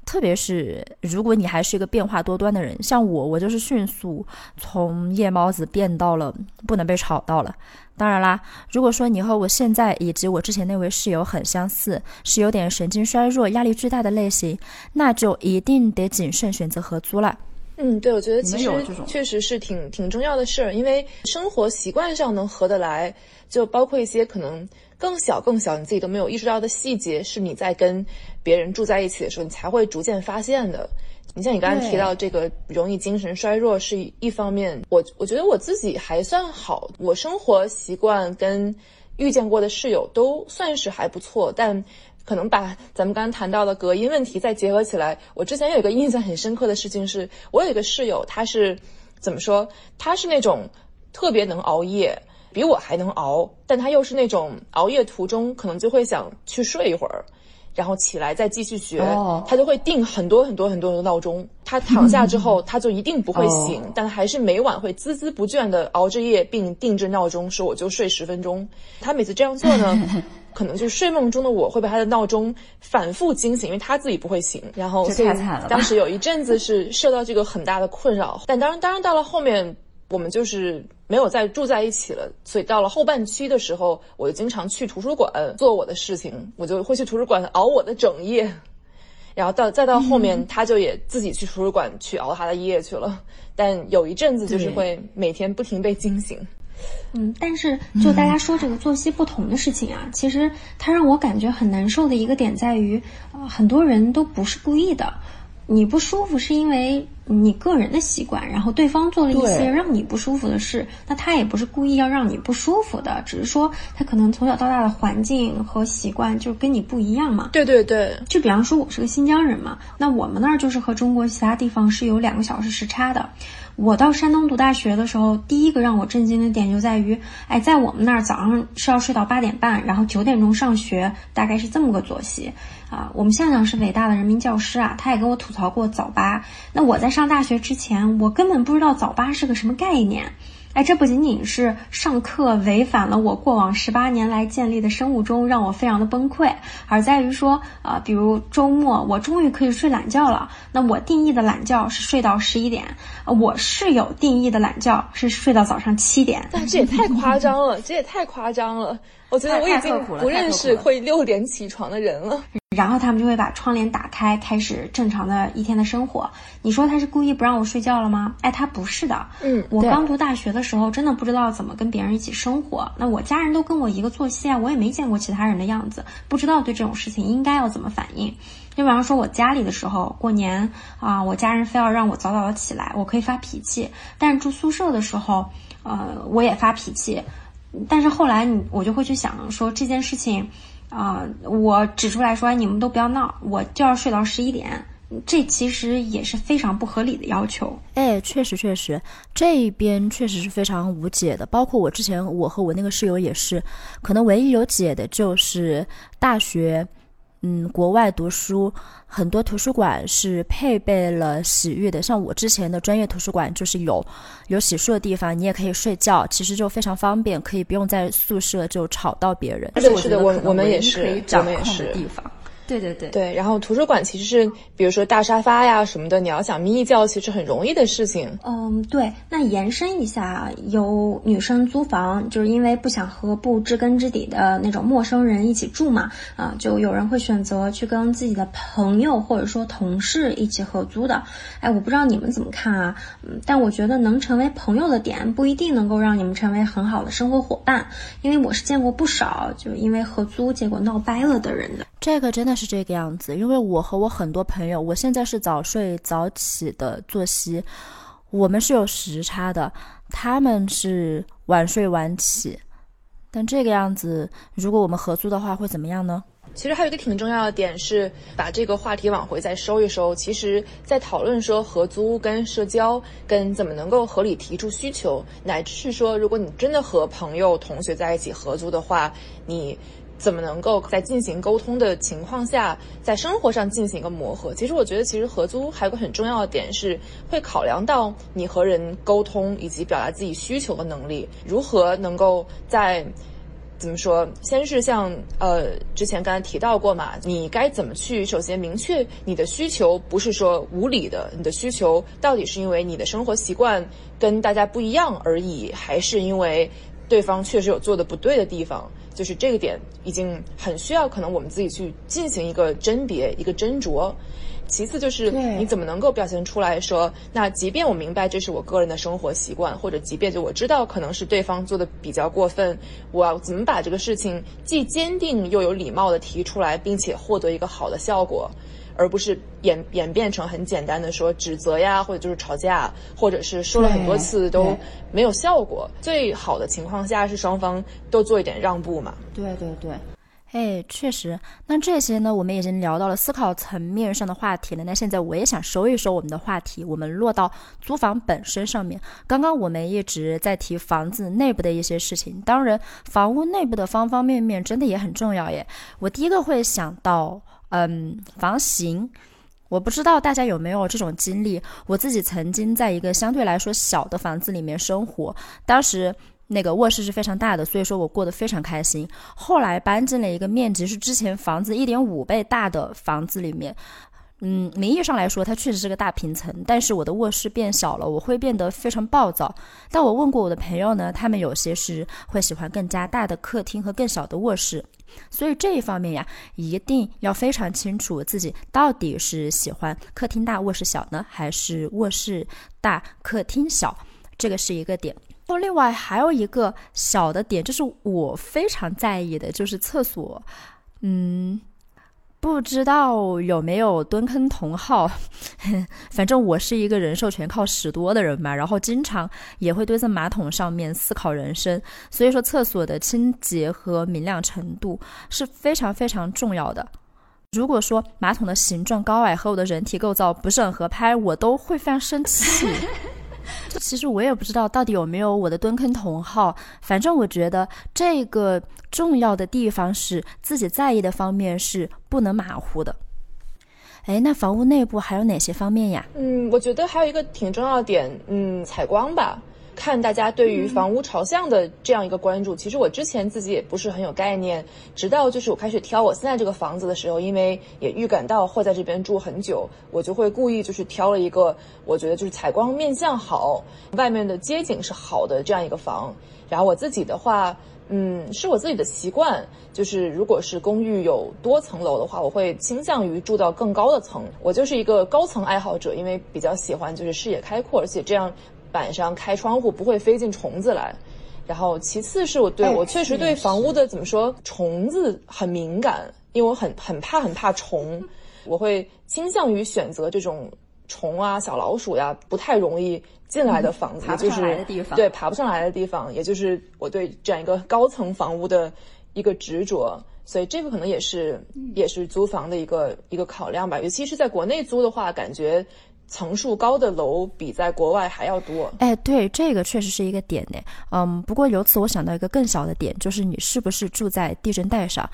特别是如果你还是一个变化多端的人，像我，我就是迅速从夜猫子变到了不能被吵到了。当然啦，如果说你和我现在以及我之前那位室友很相似，是有点神经衰弱、压力巨大的类型，那就一定得谨慎选择合租了。嗯，对，我觉得其实确实是挺挺重要的事儿，因为生活习惯上能合得来，就包括一些可能。更小更小，你自己都没有意识到的细节，是你在跟别人住在一起的时候，你才会逐渐发现的。你像你刚才提到这个容易精神衰弱是一方面，我我觉得我自己还算好，我生活习惯跟遇见过的室友都算是还不错，但可能把咱们刚刚谈到的隔音问题再结合起来，我之前有一个印象很深刻的事情是，我有一个室友，他是怎么说？他是那种特别能熬夜。比我还能熬，但他又是那种熬夜途中可能就会想去睡一会儿，然后起来再继续学，他就会定很多很多很多的闹钟。他躺下之后，他就一定不会醒，但还是每晚会孜孜不倦地熬着夜，并定制闹钟，说我就睡十分钟。他每次这样做呢，可能就是睡梦中的我会被他的闹钟反复惊醒，因为他自己不会醒。然后所以当时有一阵子是受到这个很大的困扰。但当然，当然到了后面。我们就是没有再住在一起了，所以到了后半期的时候，我就经常去图书馆做我的事情，我就会去图书馆熬我的整夜，然后到再到后面，他就也自己去图书馆去熬他的夜去了。但有一阵子就是会每天不停被惊醒。嗯，但是就大家说这个作息不同的事情啊，其实它让我感觉很难受的一个点在于，呃，很多人都不是故意的。你不舒服是因为你个人的习惯，然后对方做了一些让你不舒服的事，那他也不是故意要让你不舒服的，只是说他可能从小到大的环境和习惯就跟你不一样嘛。对对对，就比方说我是个新疆人嘛，那我们那儿就是和中国其他地方是有两个小时时差的。我到山东读大学的时候，第一个让我震惊的点就在于，哎，在我们那儿早上是要睡到八点半，然后九点钟上学，大概是这么个作息。啊，我们向向是伟大的人民教师啊，他也跟我吐槽过早八。那我在上大学之前，我根本不知道早八是个什么概念。哎，这不仅仅是上课违反了我过往十八年来建立的生物钟，让我非常的崩溃，而在于说，啊，比如周末我终于可以睡懒觉了。那我定义的懒觉是睡到十一点，我室友定义的懒觉是睡到早上七点。那这也太夸张了，这也太夸张了。我觉得我已经不认识会六点起床的人了。然后他们就会把窗帘打开，开始正常的一天的生活。你说他是故意不让我睡觉了吗？哎，他不是的。嗯，我刚读大学的时候，真的不知道怎么跟别人一起生活。那我家人都跟我一个作息啊，我也没见过其他人的样子，不知道对这种事情应该要怎么反应。就比方说，我家里的时候，过年啊，我家人非要让我早早的起来，我可以发脾气。但是住宿舍的时候，呃，我也发脾气。但是后来你，我就会去想说这件事情。啊，我指出来说，你们都不要闹，我就要睡到十一点，这其实也是非常不合理的要求。哎，确实确实，这一边确实是非常无解的。包括我之前，我和我那个室友也是，可能唯一有解的就是大学。嗯，国外读书很多图书馆是配备了洗浴的，像我之前的专业图书馆就是有有洗漱的地方，你也可以睡觉，其实就非常方便，可以不用在宿舍就吵到别人。是的，是的，我我们也是，我们也是。对对对对，然后图书馆其实是，比如说大沙发呀什么的，你要想眯一觉，其实很容易的事情。嗯，对。那延伸一下，有女生租房，就是因为不想和不知根知底的那种陌生人一起住嘛，啊，就有人会选择去跟自己的朋友或者说同事一起合租的。哎，我不知道你们怎么看啊？嗯，但我觉得能成为朋友的点不一定能够让你们成为很好的生活伙伴，因为我是见过不少就因为合租结果闹掰了的人的。这个真的是这个样子，因为我和我很多朋友，我现在是早睡早起的作息，我们是有时差的，他们是晚睡晚起，但这个样子，如果我们合租的话，会怎么样呢？其实还有一个挺重要的点是，把这个话题往回再收一收。其实，在讨论说合租跟社交，跟怎么能够合理提出需求，乃至是说，如果你真的和朋友、同学在一起合租的话，你。怎么能够在进行沟通的情况下，在生活上进行一个磨合？其实我觉得，其实合租还有个很重要的点是，会考量到你和人沟通以及表达自己需求的能力，如何能够在怎么说？先是像呃之前刚才提到过嘛，你该怎么去首先明确你的需求，不是说无理的，你的需求到底是因为你的生活习惯跟大家不一样而已，还是因为对方确实有做的不对的地方？就是这个点已经很需要，可能我们自己去进行一个甄别、一个斟酌。其次就是你怎么能够表现出来说，那即便我明白这是我个人的生活习惯，或者即便就我知道可能是对方做的比较过分，我要怎么把这个事情既坚定又有礼貌的提出来，并且获得一个好的效果。而不是演演变成很简单的说指责呀，或者就是吵架，或者是说了很多次都没有效果。最好的情况下是双方都做一点让步嘛。对对对，哎，确实。那这些呢，我们已经聊到了思考层面上的话题了。那现在我也想收一收我们的话题，我们落到租房本身上面。刚刚我们一直在提房子内部的一些事情，当然房屋内部的方方面面真的也很重要耶。我第一个会想到。嗯房型。我不知道大家有没有这种经历，我自己曾经在一个相对来说小的房子里面生活，当时那个卧室是非常大的，所以说我过得非常开心。后来搬进了一个面积是之前房子一点五倍大的房子里面。嗯，名义上来说，它确实是个大平层，但是我的卧室变小了，我会变得非常暴躁。但我问过我的朋友呢，他们有些是会喜欢更加大的客厅和更小的卧室，所以这一方面呀，一定要非常清楚自己到底是喜欢客厅大卧室小呢，还是卧室大客厅小，这个是一个点。那另外还有一个小的点，就是我非常在意的，就是厕所，嗯。不知道有没有蹲坑同好，反正我是一个人兽全靠屎多的人嘛，然后经常也会蹲在马桶上面思考人生，所以说厕所的清洁和明亮程度是非常非常重要的。如果说马桶的形状高矮和我的人体构造不是很合拍，我都会非常生气。其实我也不知道到底有没有我的蹲坑同号，反正我觉得这个重要的地方是自己在意的方面是不能马虎的。哎，那房屋内部还有哪些方面呀？嗯，我觉得还有一个挺重要点，嗯，采光吧。看大家对于房屋朝向的这样一个关注，其实我之前自己也不是很有概念，直到就是我开始挑我现在这个房子的时候，因为也预感到会在这边住很久，我就会故意就是挑了一个我觉得就是采光面向好，外面的街景是好的这样一个房。然后我自己的话，嗯，是我自己的习惯，就是如果是公寓有多层楼的话，我会倾向于住到更高的层。我就是一个高层爱好者，因为比较喜欢就是视野开阔，而且这样。板上开窗户不会飞进虫子来，然后其次是我对我确实对房屋的怎么说虫子很敏感，因为我很很怕很怕虫，我会倾向于选择这种虫啊小老鼠呀不太容易进来的房子，就是对爬不上来的地方，也就是我对这样一个高层房屋的一个执着，所以这个可能也是也是租房的一个一个考量吧，尤其是在国内租的话，感觉。层数高的楼比在国外还要多。哎，对，这个确实是一个点呢。嗯，不过由此我想到一个更小的点，就是你是不是住在地震带上？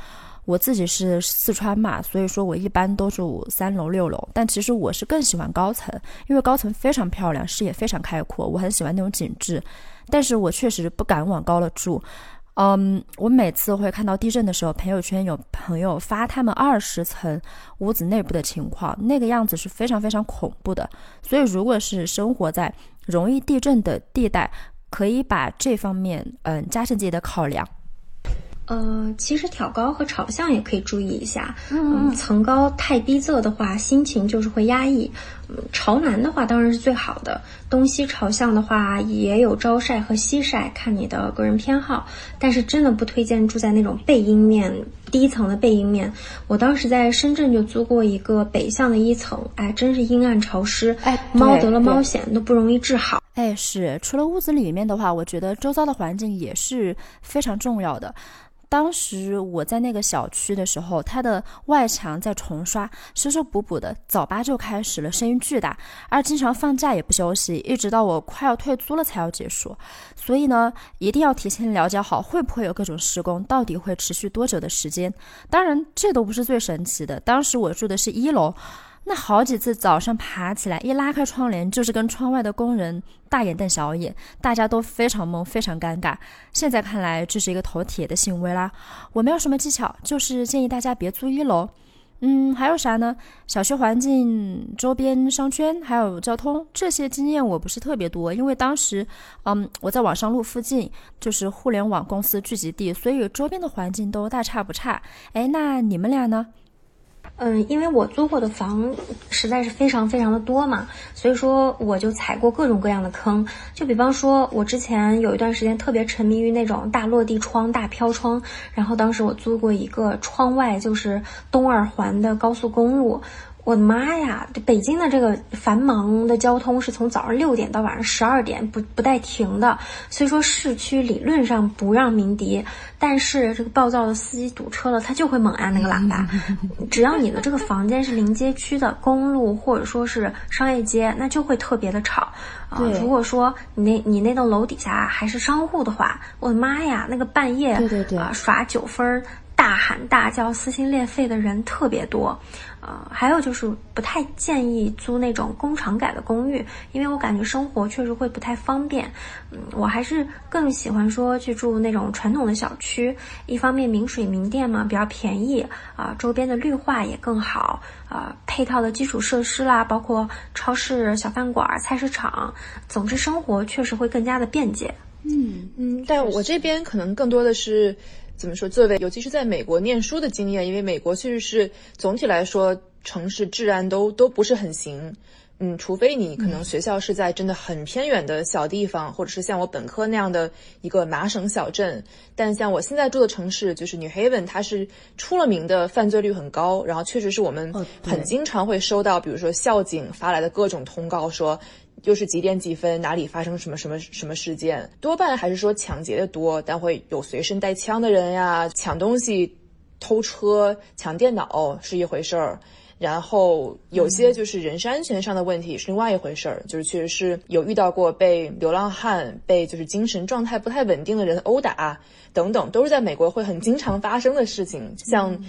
我自己是四川嘛，所以说我一般都住三楼、六楼。但其实我是更喜欢高层，因为高层非常漂亮，视野非常开阔，我很喜欢那种景致。但是我确实不敢往高了住。嗯，我每次会看到地震的时候，朋友圈有朋友发他们二十层屋子内部的情况，那个样子是非常非常恐怖的。所以，如果是生活在容易地震的地带，可以把这方面嗯加深自己的考量。呃，其实挑高和朝向也可以注意一下。嗯，层高太逼仄的话，心情就是会压抑。嗯，朝南的话当然是最好的。东西朝向的话也有朝晒和西晒，看你的个人偏好。但是真的不推荐住在那种背阴面低层的背阴面。我当时在深圳就租过一个北向的一层，哎，真是阴暗潮湿，哎，猫得了猫癣都不容易治好。哎，是，除了屋子里面的话，我觉得周遭的环境也是非常重要的。当时我在那个小区的时候，它的外墙在重刷，修修补补的，早八就开始了，声音巨大，而经常放假也不休息，一直到我快要退租了才要结束。所以呢，一定要提前了解好会不会有各种施工，到底会持续多久的时间。当然，这都不是最神奇的。当时我住的是一楼。那好几次早上爬起来，一拉开窗帘，就是跟窗外的工人大眼瞪小眼，大家都非常懵，非常尴尬。现在看来，这是一个头铁的行为啦。我没有什么技巧，就是建议大家别租一楼。嗯，还有啥呢？小区环境、周边商圈，还有交通，这些经验我不是特别多，因为当时，嗯，我在网上路附近，就是互联网公司聚集地，所以周边的环境都大差不差。哎，那你们俩呢？嗯，因为我租过的房实在是非常非常的多嘛，所以说我就踩过各种各样的坑。就比方说，我之前有一段时间特别沉迷于那种大落地窗、大飘窗，然后当时我租过一个窗外就是东二环的高速公路。我的妈呀！北京的这个繁忙的交通是从早上六点到晚上十二点不不带停的，所以说市区理论上不让鸣笛，但是这个暴躁的司机堵车了，他就会猛按那个喇叭。只要你的这个房间是临街区的公路或者说是商业街，那就会特别的吵啊。如果说你那你那栋楼底下还是商户的话，我的妈呀，那个半夜对对对啊耍九分。大大喊大叫、撕心裂肺的人特别多。呃，还有就是不太建议租那种工厂改的公寓，因为我感觉生活确实会不太方便。嗯，我还是更喜欢说去住那种传统的小区，一方面明水明电嘛，比较便宜啊，周边的绿化也更好啊，配套的基础设施啦，包括超市、小饭馆、菜市场，总之生活确实会更加的便捷。嗯嗯，但我这边可能更多的是。怎么说？作为尤其是在美国念书的经验，因为美国确实是总体来说城市治安都都不是很行。嗯，除非你可能学校是在真的很偏远的小地方，或者是像我本科那样的一个麻省小镇。但像我现在住的城市，就是 New Haven，它是出了名的犯罪率很高。然后确实是我们很经常会收到，比如说校警发来的各种通告说。又是几点几分，哪里发生什么什么什么事件？多半还是说抢劫的多，但会有随身带枪的人呀，抢东西、偷车、抢电脑是一回事儿。然后有些就是人身安全上的问题是另外一回事儿，就是确实是有遇到过被流浪汉、被就是精神状态不太稳定的人殴打等等，都是在美国会很经常发生的事情。像。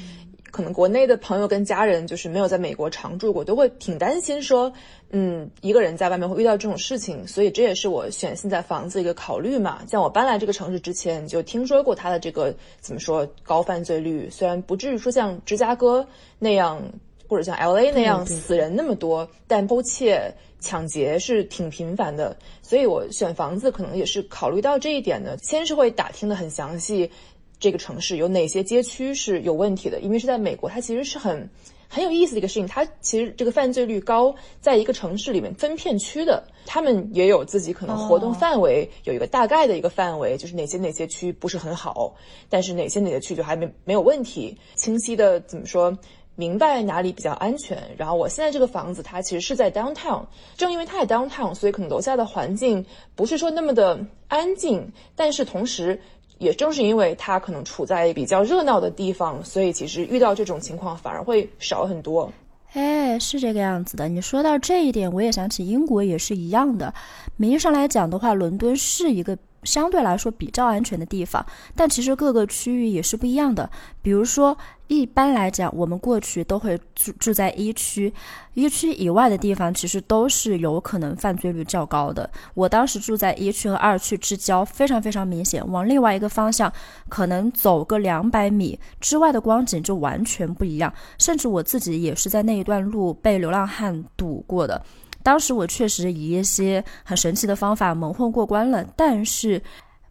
可能国内的朋友跟家人就是没有在美国常住过，都会挺担心说，嗯，一个人在外面会遇到这种事情，所以这也是我选现在房子一个考虑嘛。像我搬来这个城市之前，就听说过它的这个怎么说高犯罪率，虽然不至于说像芝加哥那样，或者像 L A 那样死人那么多，但偷窃、抢劫是挺频繁的。所以我选房子可能也是考虑到这一点的，先是会打听的很详细。这个城市有哪些街区是有问题的？因为是在美国，它其实是很很有意思的一个事情。它其实这个犯罪率高，在一个城市里面分片区的，他们也有自己可能活动范围，有一个大概的一个范围，就是哪些哪些区不是很好，但是哪些哪些区就还没没有问题，清晰的怎么说，明白哪里比较安全。然后我现在这个房子，它其实是在 downtown，正因为它在 downtown，所以可能楼下的环境不是说那么的安静，但是同时。也正是因为它可能处在比较热闹的地方，所以其实遇到这种情况反而会少很多。哎，是这个样子的。你说到这一点，我也想起英国也是一样的。名义上来讲的话，伦敦是一个。相对来说比较安全的地方，但其实各个区域也是不一样的。比如说，一般来讲，我们过去都会住住在一区，一区以外的地方其实都是有可能犯罪率较高的。我当时住在一区和二区之交，非常非常明显。往另外一个方向，可能走个两百米之外的光景就完全不一样。甚至我自己也是在那一段路被流浪汉堵过的。当时我确实以一些很神奇的方法蒙混过关了，但是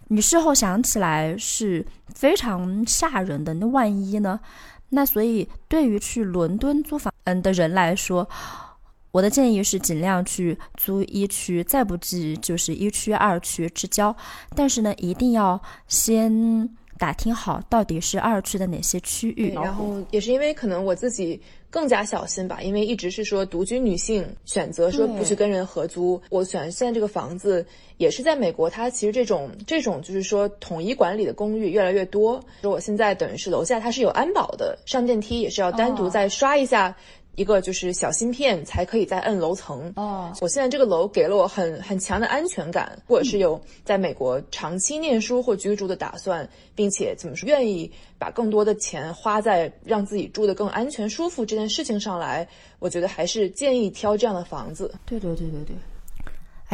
你事后想起来是非常吓人的。那万一呢？那所以对于去伦敦租房嗯的人来说，我的建议是尽量去租一区，再不济就是一区二区之交。但是呢，一定要先打听好到底是二区的哪些区域。然后也是因为可能我自己。更加小心吧，因为一直是说独居女性选择说不去跟人合租。我选现在这个房子也是在美国，它其实这种这种就是说统一管理的公寓越来越多。说我现在等于是楼下它是有安保的，上电梯也是要单独再刷一下。一个就是小芯片才可以再摁楼层哦。我现在这个楼给了我很很强的安全感，或者是有在美国长期念书或居住的打算，并且怎么说愿意把更多的钱花在让自己住得更安全舒服这件事情上来，我觉得还是建议挑这样的房子。对对对对对。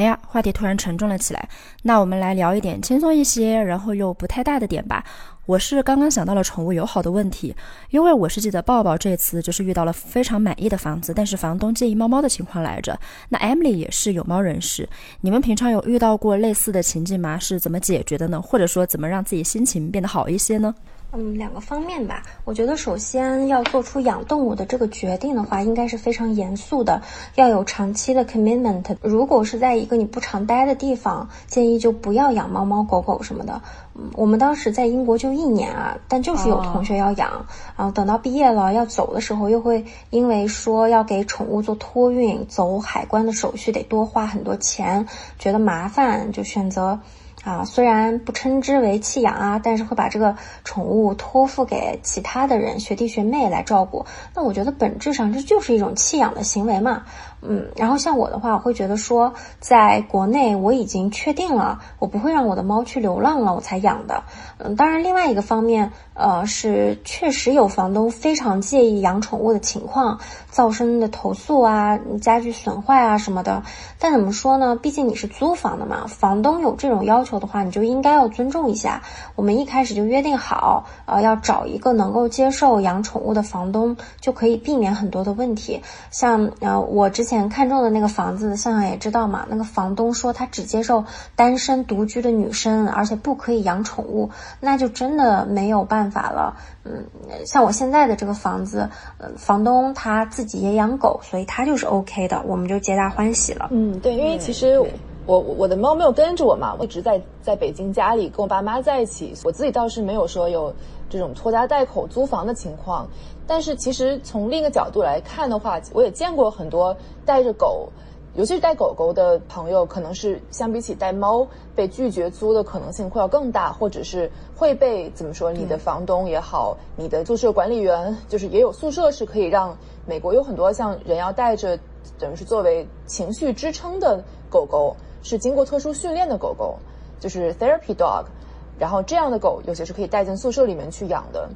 哎呀，话题突然沉重了起来。那我们来聊一点轻松一些，然后又不太大的点吧。我是刚刚想到了宠物友好的问题，因为我是记得抱抱这次就是遇到了非常满意的房子，但是房东介意猫猫的情况来着。那 Emily 也是有猫人士，你们平常有遇到过类似的情景吗？是怎么解决的呢？或者说怎么让自己心情变得好一些呢？嗯，两个方面吧。我觉得首先要做出养动物的这个决定的话，应该是非常严肃的，要有长期的 commitment。如果是在一个你不常待的地方，建议就不要养猫猫狗狗什么的。嗯，我们当时在英国就一年啊，但就是有同学要养，然后等到毕业了要走的时候，又会因为说要给宠物做托运，走海关的手续得多花很多钱，觉得麻烦，就选择。啊，虽然不称之为弃养啊，但是会把这个宠物托付给其他的人，学弟学妹来照顾。那我觉得本质上这就是一种弃养的行为嘛。嗯，然后像我的话，我会觉得说，在国内我已经确定了，我不会让我的猫去流浪了，我才养的。嗯，当然另外一个方面，呃，是确实有房东非常介意养宠物的情况，噪声的投诉啊，家具损坏啊什么的。但怎么说呢？毕竟你是租房的嘛，房东有这种要求的话，你就应该要尊重一下。我们一开始就约定好，呃，要找一个能够接受养宠物的房东，就可以避免很多的问题。像呃，我之前。前看中的那个房子，向向也知道嘛。那个房东说他只接受单身独居的女生，而且不可以养宠物，那就真的没有办法了。嗯，像我现在的这个房子，呃，房东他自己也养狗，所以他就是 OK 的，我们就皆大欢喜了。嗯，对，因为其实我我的猫没有跟着我嘛，我一直在在北京家里跟我爸妈在一起，我自己倒是没有说有这种拖家带口租房的情况。但是其实从另一个角度来看的话，我也见过很多带着狗，尤其是带狗狗的朋友，可能是相比起带猫被拒绝租的可能性会要更大，或者是会被怎么说？你的房东也好，你的宿舍管理员，就是也有宿舍是可以让美国有很多像人要带着，等于是作为情绪支撑的狗狗，是经过特殊训练的狗狗，就是 therapy dog，然后这样的狗有些是可以带进宿舍里面去养的。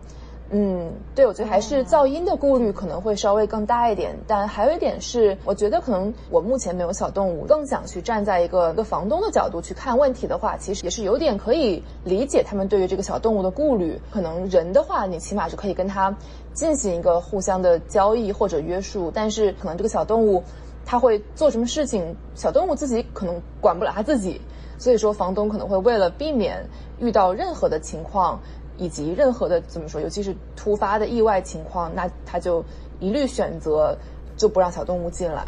嗯，对，我觉得还是噪音的顾虑可能会稍微更大一点，但还有一点是，我觉得可能我目前没有小动物，更想去站在一个一个房东的角度去看问题的话，其实也是有点可以理解他们对于这个小动物的顾虑。可能人的话，你起码是可以跟他进行一个互相的交易或者约束，但是可能这个小动物它会做什么事情，小动物自己可能管不了它自己，所以说房东可能会为了避免遇到任何的情况。以及任何的怎么说，尤其是突发的意外情况，那他就一律选择就不让小动物进来。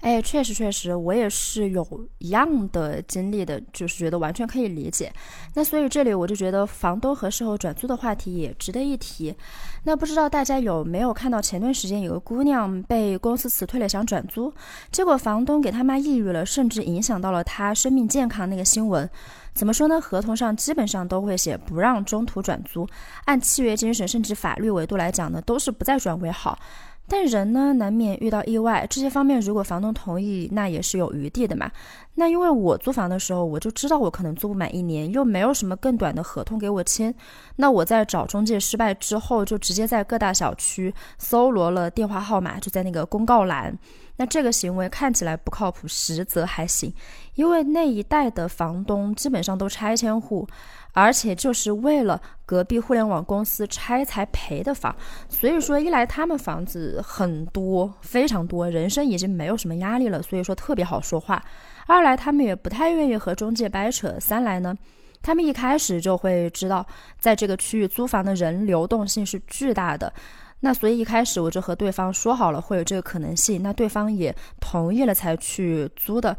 哎，确实确实，我也是有一样的经历的，就是觉得完全可以理解。那所以这里我就觉得房东和事后转租的话题也值得一提。那不知道大家有没有看到前段时间有个姑娘被公司辞退了，想转租，结果房东给他妈抑郁了，甚至影响到了她生命健康那个新闻。怎么说呢？合同上基本上都会写不让中途转租，按契约精神甚至法律维度来讲呢，都是不再转为好。但人呢，难免遇到意外，这些方面如果房东同意，那也是有余地的嘛。那因为我租房的时候，我就知道我可能租不满一年，又没有什么更短的合同给我签。那我在找中介失败之后，就直接在各大小区搜罗了电话号码，就在那个公告栏。那这个行为看起来不靠谱，实则还行，因为那一带的房东基本上都拆迁户。而且就是为了隔壁互联网公司拆才赔的房，所以说一来他们房子很多，非常多，人生已经没有什么压力了，所以说特别好说话；二来他们也不太愿意和中介掰扯；三来呢，他们一开始就会知道在这个区域租房的人流动性是巨大的，那所以一开始我就和对方说好了会有这个可能性，那对方也同意了才去租的。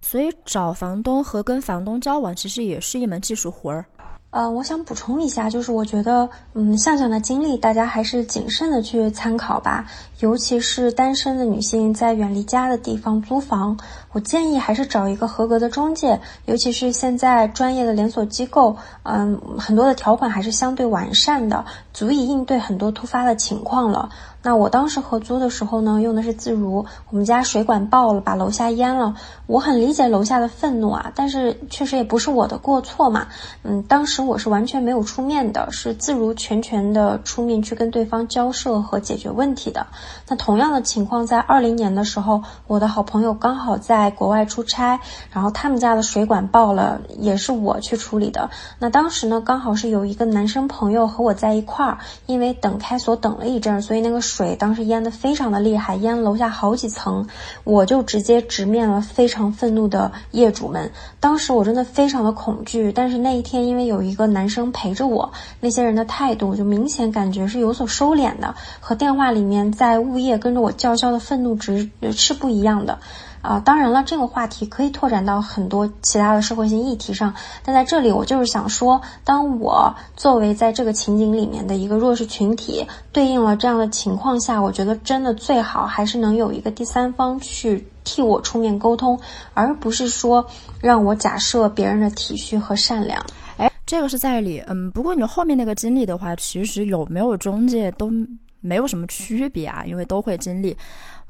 所以找房东和跟房东交往，其实也是一门技术活儿。呃，我想补充一下，就是我觉得，嗯，向向的经历，大家还是谨慎的去参考吧。尤其是单身的女性在远离家的地方租房，我建议还是找一个合格的中介。尤其是现在专业的连锁机构，嗯，很多的条款还是相对完善的，足以应对很多突发的情况了。那我当时合租的时候呢，用的是自如。我们家水管爆了，把楼下淹了。我很理解楼下的愤怒啊，但是确实也不是我的过错嘛。嗯，当时我是完全没有出面的，是自如全权的出面去跟对方交涉和解决问题的。那同样的情况在二零年的时候，我的好朋友刚好在在国外出差，然后他们家的水管爆了，也是我去处理的。那当时呢，刚好是有一个男生朋友和我在一块儿，因为等开锁等了一阵儿，所以那个。水当时淹得非常的厉害，淹楼下好几层，我就直接直面了非常愤怒的业主们。当时我真的非常的恐惧，但是那一天因为有一个男生陪着我，那些人的态度就明显感觉是有所收敛的，和电话里面在物业跟着我叫嚣的愤怒值是不一样的。啊，当然了，这个话题可以拓展到很多其他的社会性议题上，但在这里我就是想说，当我作为在这个情景里面的一个弱势群体，对应了这样的情况下，我觉得真的最好还是能有一个第三方去替我出面沟通，而不是说让我假设别人的体恤和善良。哎，这个是在理，嗯，不过你后面那个经历的话，其实有没有中介都没有什么区别啊，因为都会经历。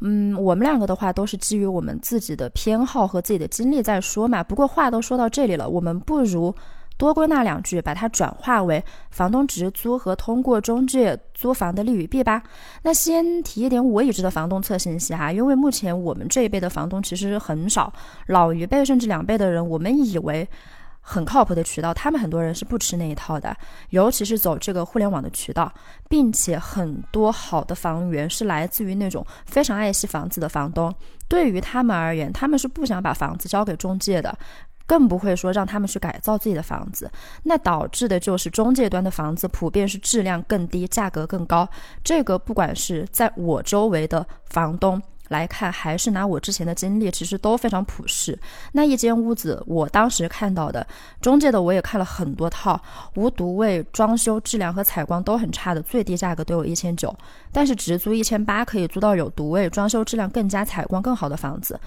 嗯，我们两个的话都是基于我们自己的偏好和自己的经历在说嘛。不过话都说到这里了，我们不如多归纳两句，把它转化为房东直租和通过中介租房的利与弊吧。那先提一点我已知的房东侧信息哈，因为目前我们这一辈的房东其实很少，老一辈甚至两辈的人，我们以为。很靠谱的渠道，他们很多人是不吃那一套的，尤其是走这个互联网的渠道，并且很多好的房源是来自于那种非常爱惜房子的房东。对于他们而言，他们是不想把房子交给中介的，更不会说让他们去改造自己的房子。那导致的就是中介端的房子普遍是质量更低，价格更高。这个不管是在我周围的房东。来看，还是拿我之前的经历，其实都非常普世。那一间屋子，我当时看到的中介的，我也看了很多套，无独卫，装修质量和采光都很差的，最低价格都有一千九，但是直租一千八可以租到有独卫、装修质量更加、采光更好的房子。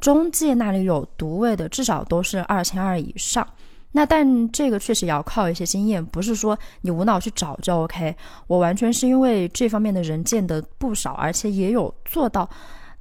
中介那里有独卫的，至少都是二千二以上。那但这个确实也要靠一些经验，不是说你无脑去找就 OK。我完全是因为这方面的人见得不少，而且也有做到。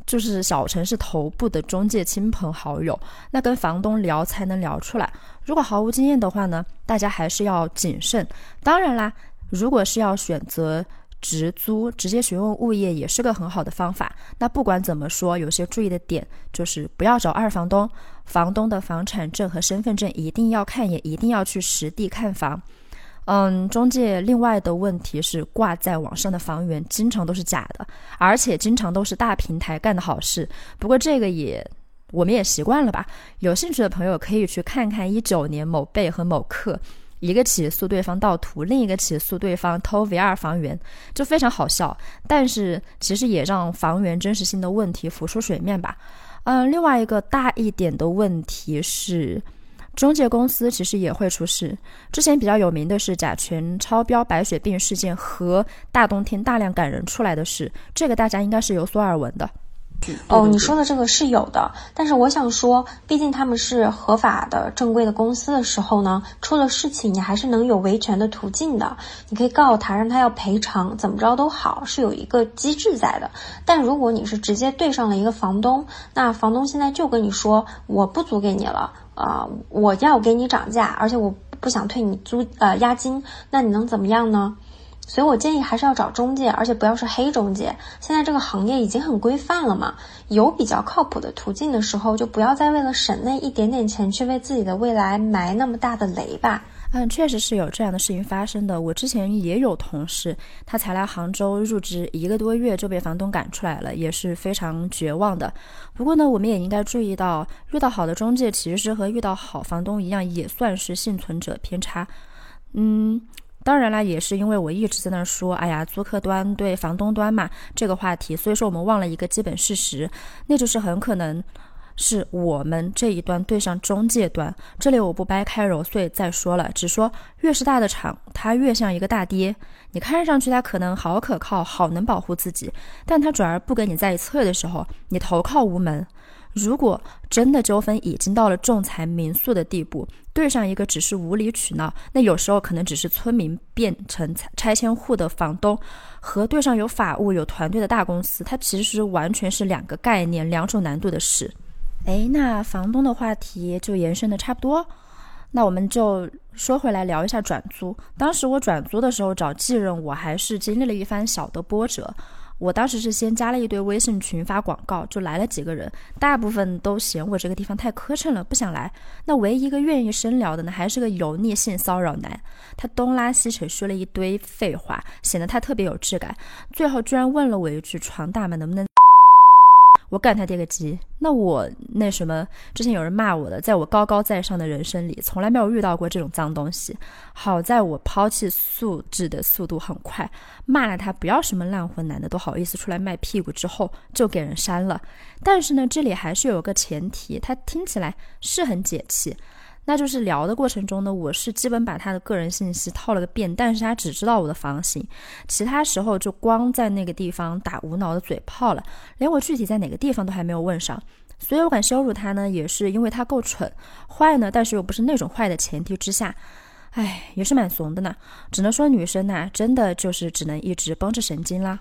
就是小城市头部的中介亲朋好友，那跟房东聊才能聊出来。如果毫无经验的话呢，大家还是要谨慎。当然啦，如果是要选择直租，直接询问物业也是个很好的方法。那不管怎么说，有些注意的点就是不要找二房东，房东的房产证和身份证一定要看，也一定要去实地看房。嗯，中介另外的问题是挂在网上的房源经常都是假的，而且经常都是大平台干的好事。不过这个也我们也习惯了吧。有兴趣的朋友可以去看看一九年某贝和某客，一个起诉对方盗图，另一个起诉对方偷 VR 房源，就非常好笑。但是其实也让房源真实性的问题浮出水面吧。嗯，另外一个大一点的问题是。中介公司其实也会出事，之前比较有名的是甲醛超标、白血病事件和大冬天大量赶人出来的事，这个大家应该是有所耳闻的。哦，你说的这个是有的，但是我想说，毕竟他们是合法的、正规的公司的时候呢，出了事情你还是能有维权的途径的，你可以告他，让他要赔偿，怎么着都好，是有一个机制在的。但如果你是直接对上了一个房东，那房东现在就跟你说，我不租给你了。啊，我要给你涨价，而且我不想退你租呃押金，那你能怎么样呢？所以我建议还是要找中介，而且不要是黑中介。现在这个行业已经很规范了嘛，有比较靠谱的途径的时候，就不要再为了省那一点点钱去为自己的未来埋那么大的雷吧。嗯，确实是有这样的事情发生的。我之前也有同事，他才来杭州入职一个多月就被房东赶出来了，也是非常绝望的。不过呢，我们也应该注意到，遇到好的中介其实和遇到好房东一样，也算是幸存者偏差。嗯，当然啦，也是因为我一直在那说，哎呀，租客端对房东端嘛这个话题，所以说我们忘了一个基本事实，那就是很可能。是我们这一端对上中介端，这里我不掰开揉碎再说了，只说越是大的厂，它越像一个大爹。你看上去它可能好可靠，好能保护自己，但它转而不跟你在一侧的时候，你投靠无门。如果真的纠纷已经到了仲裁民诉的地步，对上一个只是无理取闹，那有时候可能只是村民变成拆迁户的房东，和对上有法务有团队的大公司，它其实完全是两个概念，两种难度的事。哎，那房东的话题就延伸的差不多，那我们就说回来聊一下转租。当时我转租的时候找继任，我还是经历了一番小的波折。我当时是先加了一堆微信群发广告，就来了几个人，大部分都嫌我这个地方太磕碜了，不想来。那唯一一个愿意深聊的呢，还是个油腻性骚扰男，他东拉西扯说了一堆废话，显得他特别有质感。最后居然问了我一句：“床大吗？能不能？”我干他爹个鸡！那我那什么，之前有人骂我的，在我高高在上的人生里，从来没有遇到过这种脏东西。好在我抛弃素质的速度很快，骂了他不要什么烂婚男的都好意思出来卖屁股之后，就给人删了。但是呢，这里还是有个前提，他听起来是很解气。那就是聊的过程中呢，我是基本把他的个人信息套了个遍，但是他只知道我的房型，其他时候就光在那个地方打无脑的嘴炮了，连我具体在哪个地方都还没有问上，所以我敢羞辱他呢，也是因为他够蠢，坏呢，但是又不是那种坏的前提之下，唉，也是蛮怂的呢，只能说女生呐，真的就是只能一直绷着神经啦。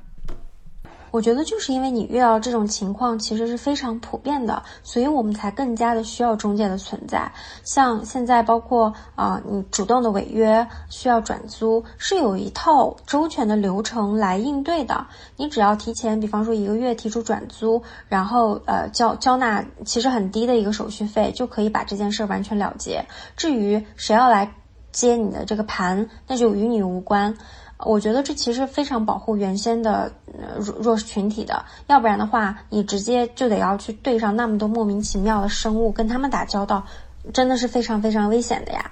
我觉得就是因为你遇到这种情况，其实是非常普遍的，所以我们才更加的需要中介的存在。像现在，包括啊，你主动的违约需要转租，是有一套周全的流程来应对的。你只要提前，比方说一个月提出转租，然后呃交交纳其实很低的一个手续费，就可以把这件事完全了结。至于谁要来接你的这个盘，那就与你无关。我觉得这其实非常保护原先的弱弱势群体的，要不然的话，你直接就得要去对上那么多莫名其妙的生物，跟他们打交道，真的是非常非常危险的呀。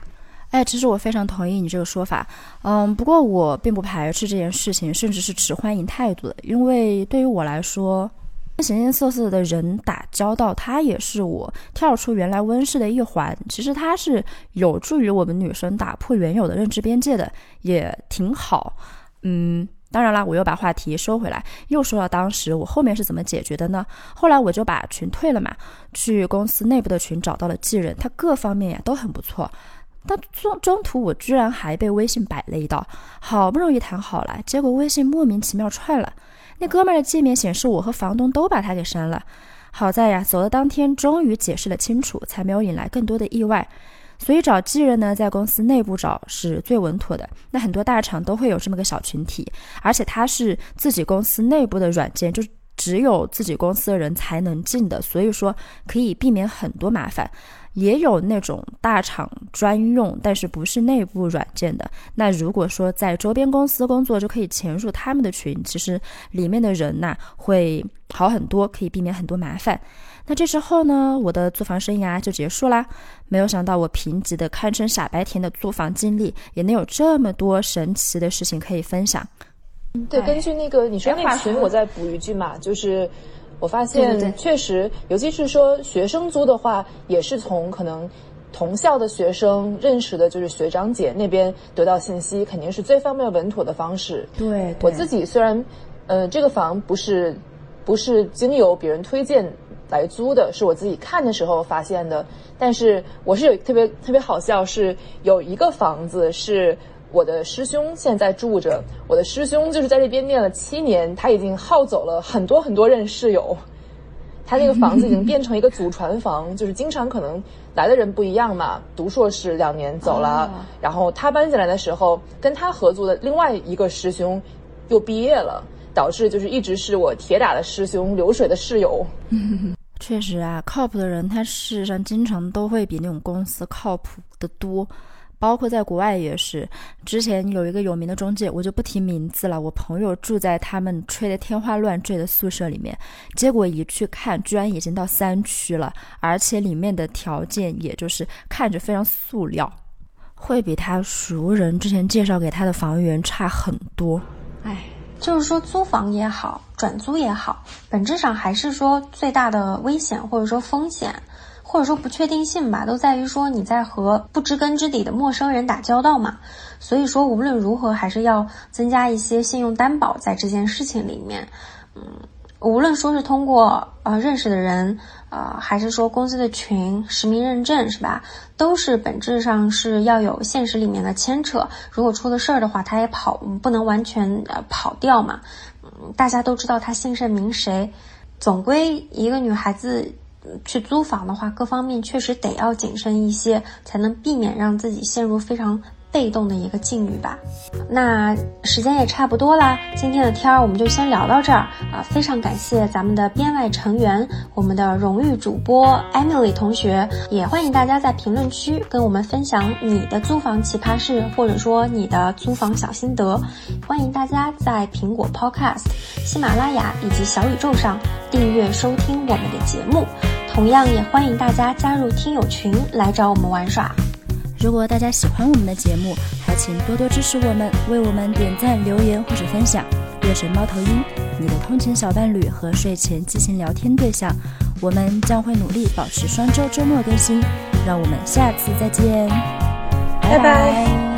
哎，其实我非常同意你这个说法，嗯，不过我并不排斥这件事情，甚至是持欢迎态度的，因为对于我来说。跟形形色色的人打交道，它也是我跳出原来温室的一环。其实它是有助于我们女生打破原有的认知边界的，也挺好。嗯，当然啦，我又把话题收回来，又说到当时我后面是怎么解决的呢？后来我就把群退了嘛，去公司内部的群找到了继任，他各方面呀都很不错。但中中途我居然还被微信摆了一道，好不容易谈好了，结果微信莫名其妙踹了。那哥们儿的界面显示我和房东都把他给删了，好在呀，走的当天终于解释了清楚，才没有引来更多的意外。所以找继任呢，在公司内部找是最稳妥的。那很多大厂都会有这么个小群体，而且它是自己公司内部的软件，就只有自己公司的人才能进的，所以说可以避免很多麻烦。也有那种大厂专用，但是不是内部软件的。那如果说在周边公司工作，就可以潜入他们的群，其实里面的人呐会好很多，可以避免很多麻烦。那这之后呢，我的租房生涯就结束啦。没有想到我贫瘠的堪称傻白甜的租房经历，也能有这么多神奇的事情可以分享。对，根据那个你说那群，我再补一句嘛，就是。我发现确实，尤其是说学生租的话，也是从可能同校的学生认识的，就是学长姐那边得到信息，肯定是最方便稳妥的方式。对，我自己虽然，呃，这个房不是不是经由别人推荐来租的，是我自己看的时候发现的，但是我是有特别特别好笑，是有一个房子是。我的师兄现在住着，我的师兄就是在这边念了七年，他已经耗走了很多很多任室友，他那个房子已经变成一个祖传房，就是经常可能来的人不一样嘛，读硕士两年走了，然后他搬进来的时候，跟他合租的另外一个师兄又毕业了，导致就是一直是我铁打的师兄，流水的室友。确实啊，靠谱的人他事实上经常都会比那种公司靠谱的多。包括在国外也是，之前有一个有名的中介，我就不提名字了。我朋友住在他们吹得天花乱坠的宿舍里面，结果一去看，居然已经到三区了，而且里面的条件也就是看着非常塑料，会比他熟人之前介绍给他的房源差很多。哎，就是说租房也好，转租也好，本质上还是说最大的危险或者说风险。或者说不确定性吧，都在于说你在和不知根知底的陌生人打交道嘛。所以说无论如何，还是要增加一些信用担保在这件事情里面。嗯，无论说是通过呃认识的人，呃，还是说公司的群实名认证，是吧？都是本质上是要有现实里面的牵扯。如果出了事儿的话，他也跑不能完全呃跑掉嘛。嗯，大家都知道他姓甚名谁，总归一个女孩子。去租房的话，各方面确实得要谨慎一些，才能避免让自己陷入非常被动的一个境遇吧。那时间也差不多了，今天的天儿我们就先聊到这儿啊！非常感谢咱们的编外成员，我们的荣誉主播 Emily 同学，也欢迎大家在评论区跟我们分享你的租房奇葩事，或者说你的租房小心得。欢迎大家在苹果 Podcast、喜马拉雅以及小宇宙上订阅收听我们的节目，同样也欢迎大家加入听友群来找我们玩耍。如果大家喜欢我们的节目，还请多多支持我们，为我们点赞、留言或者分享。月神猫头鹰，你的通勤小伴侣和睡前激情聊天对象，我们将会努力保持双周周末更新。让我们下次再见，拜拜。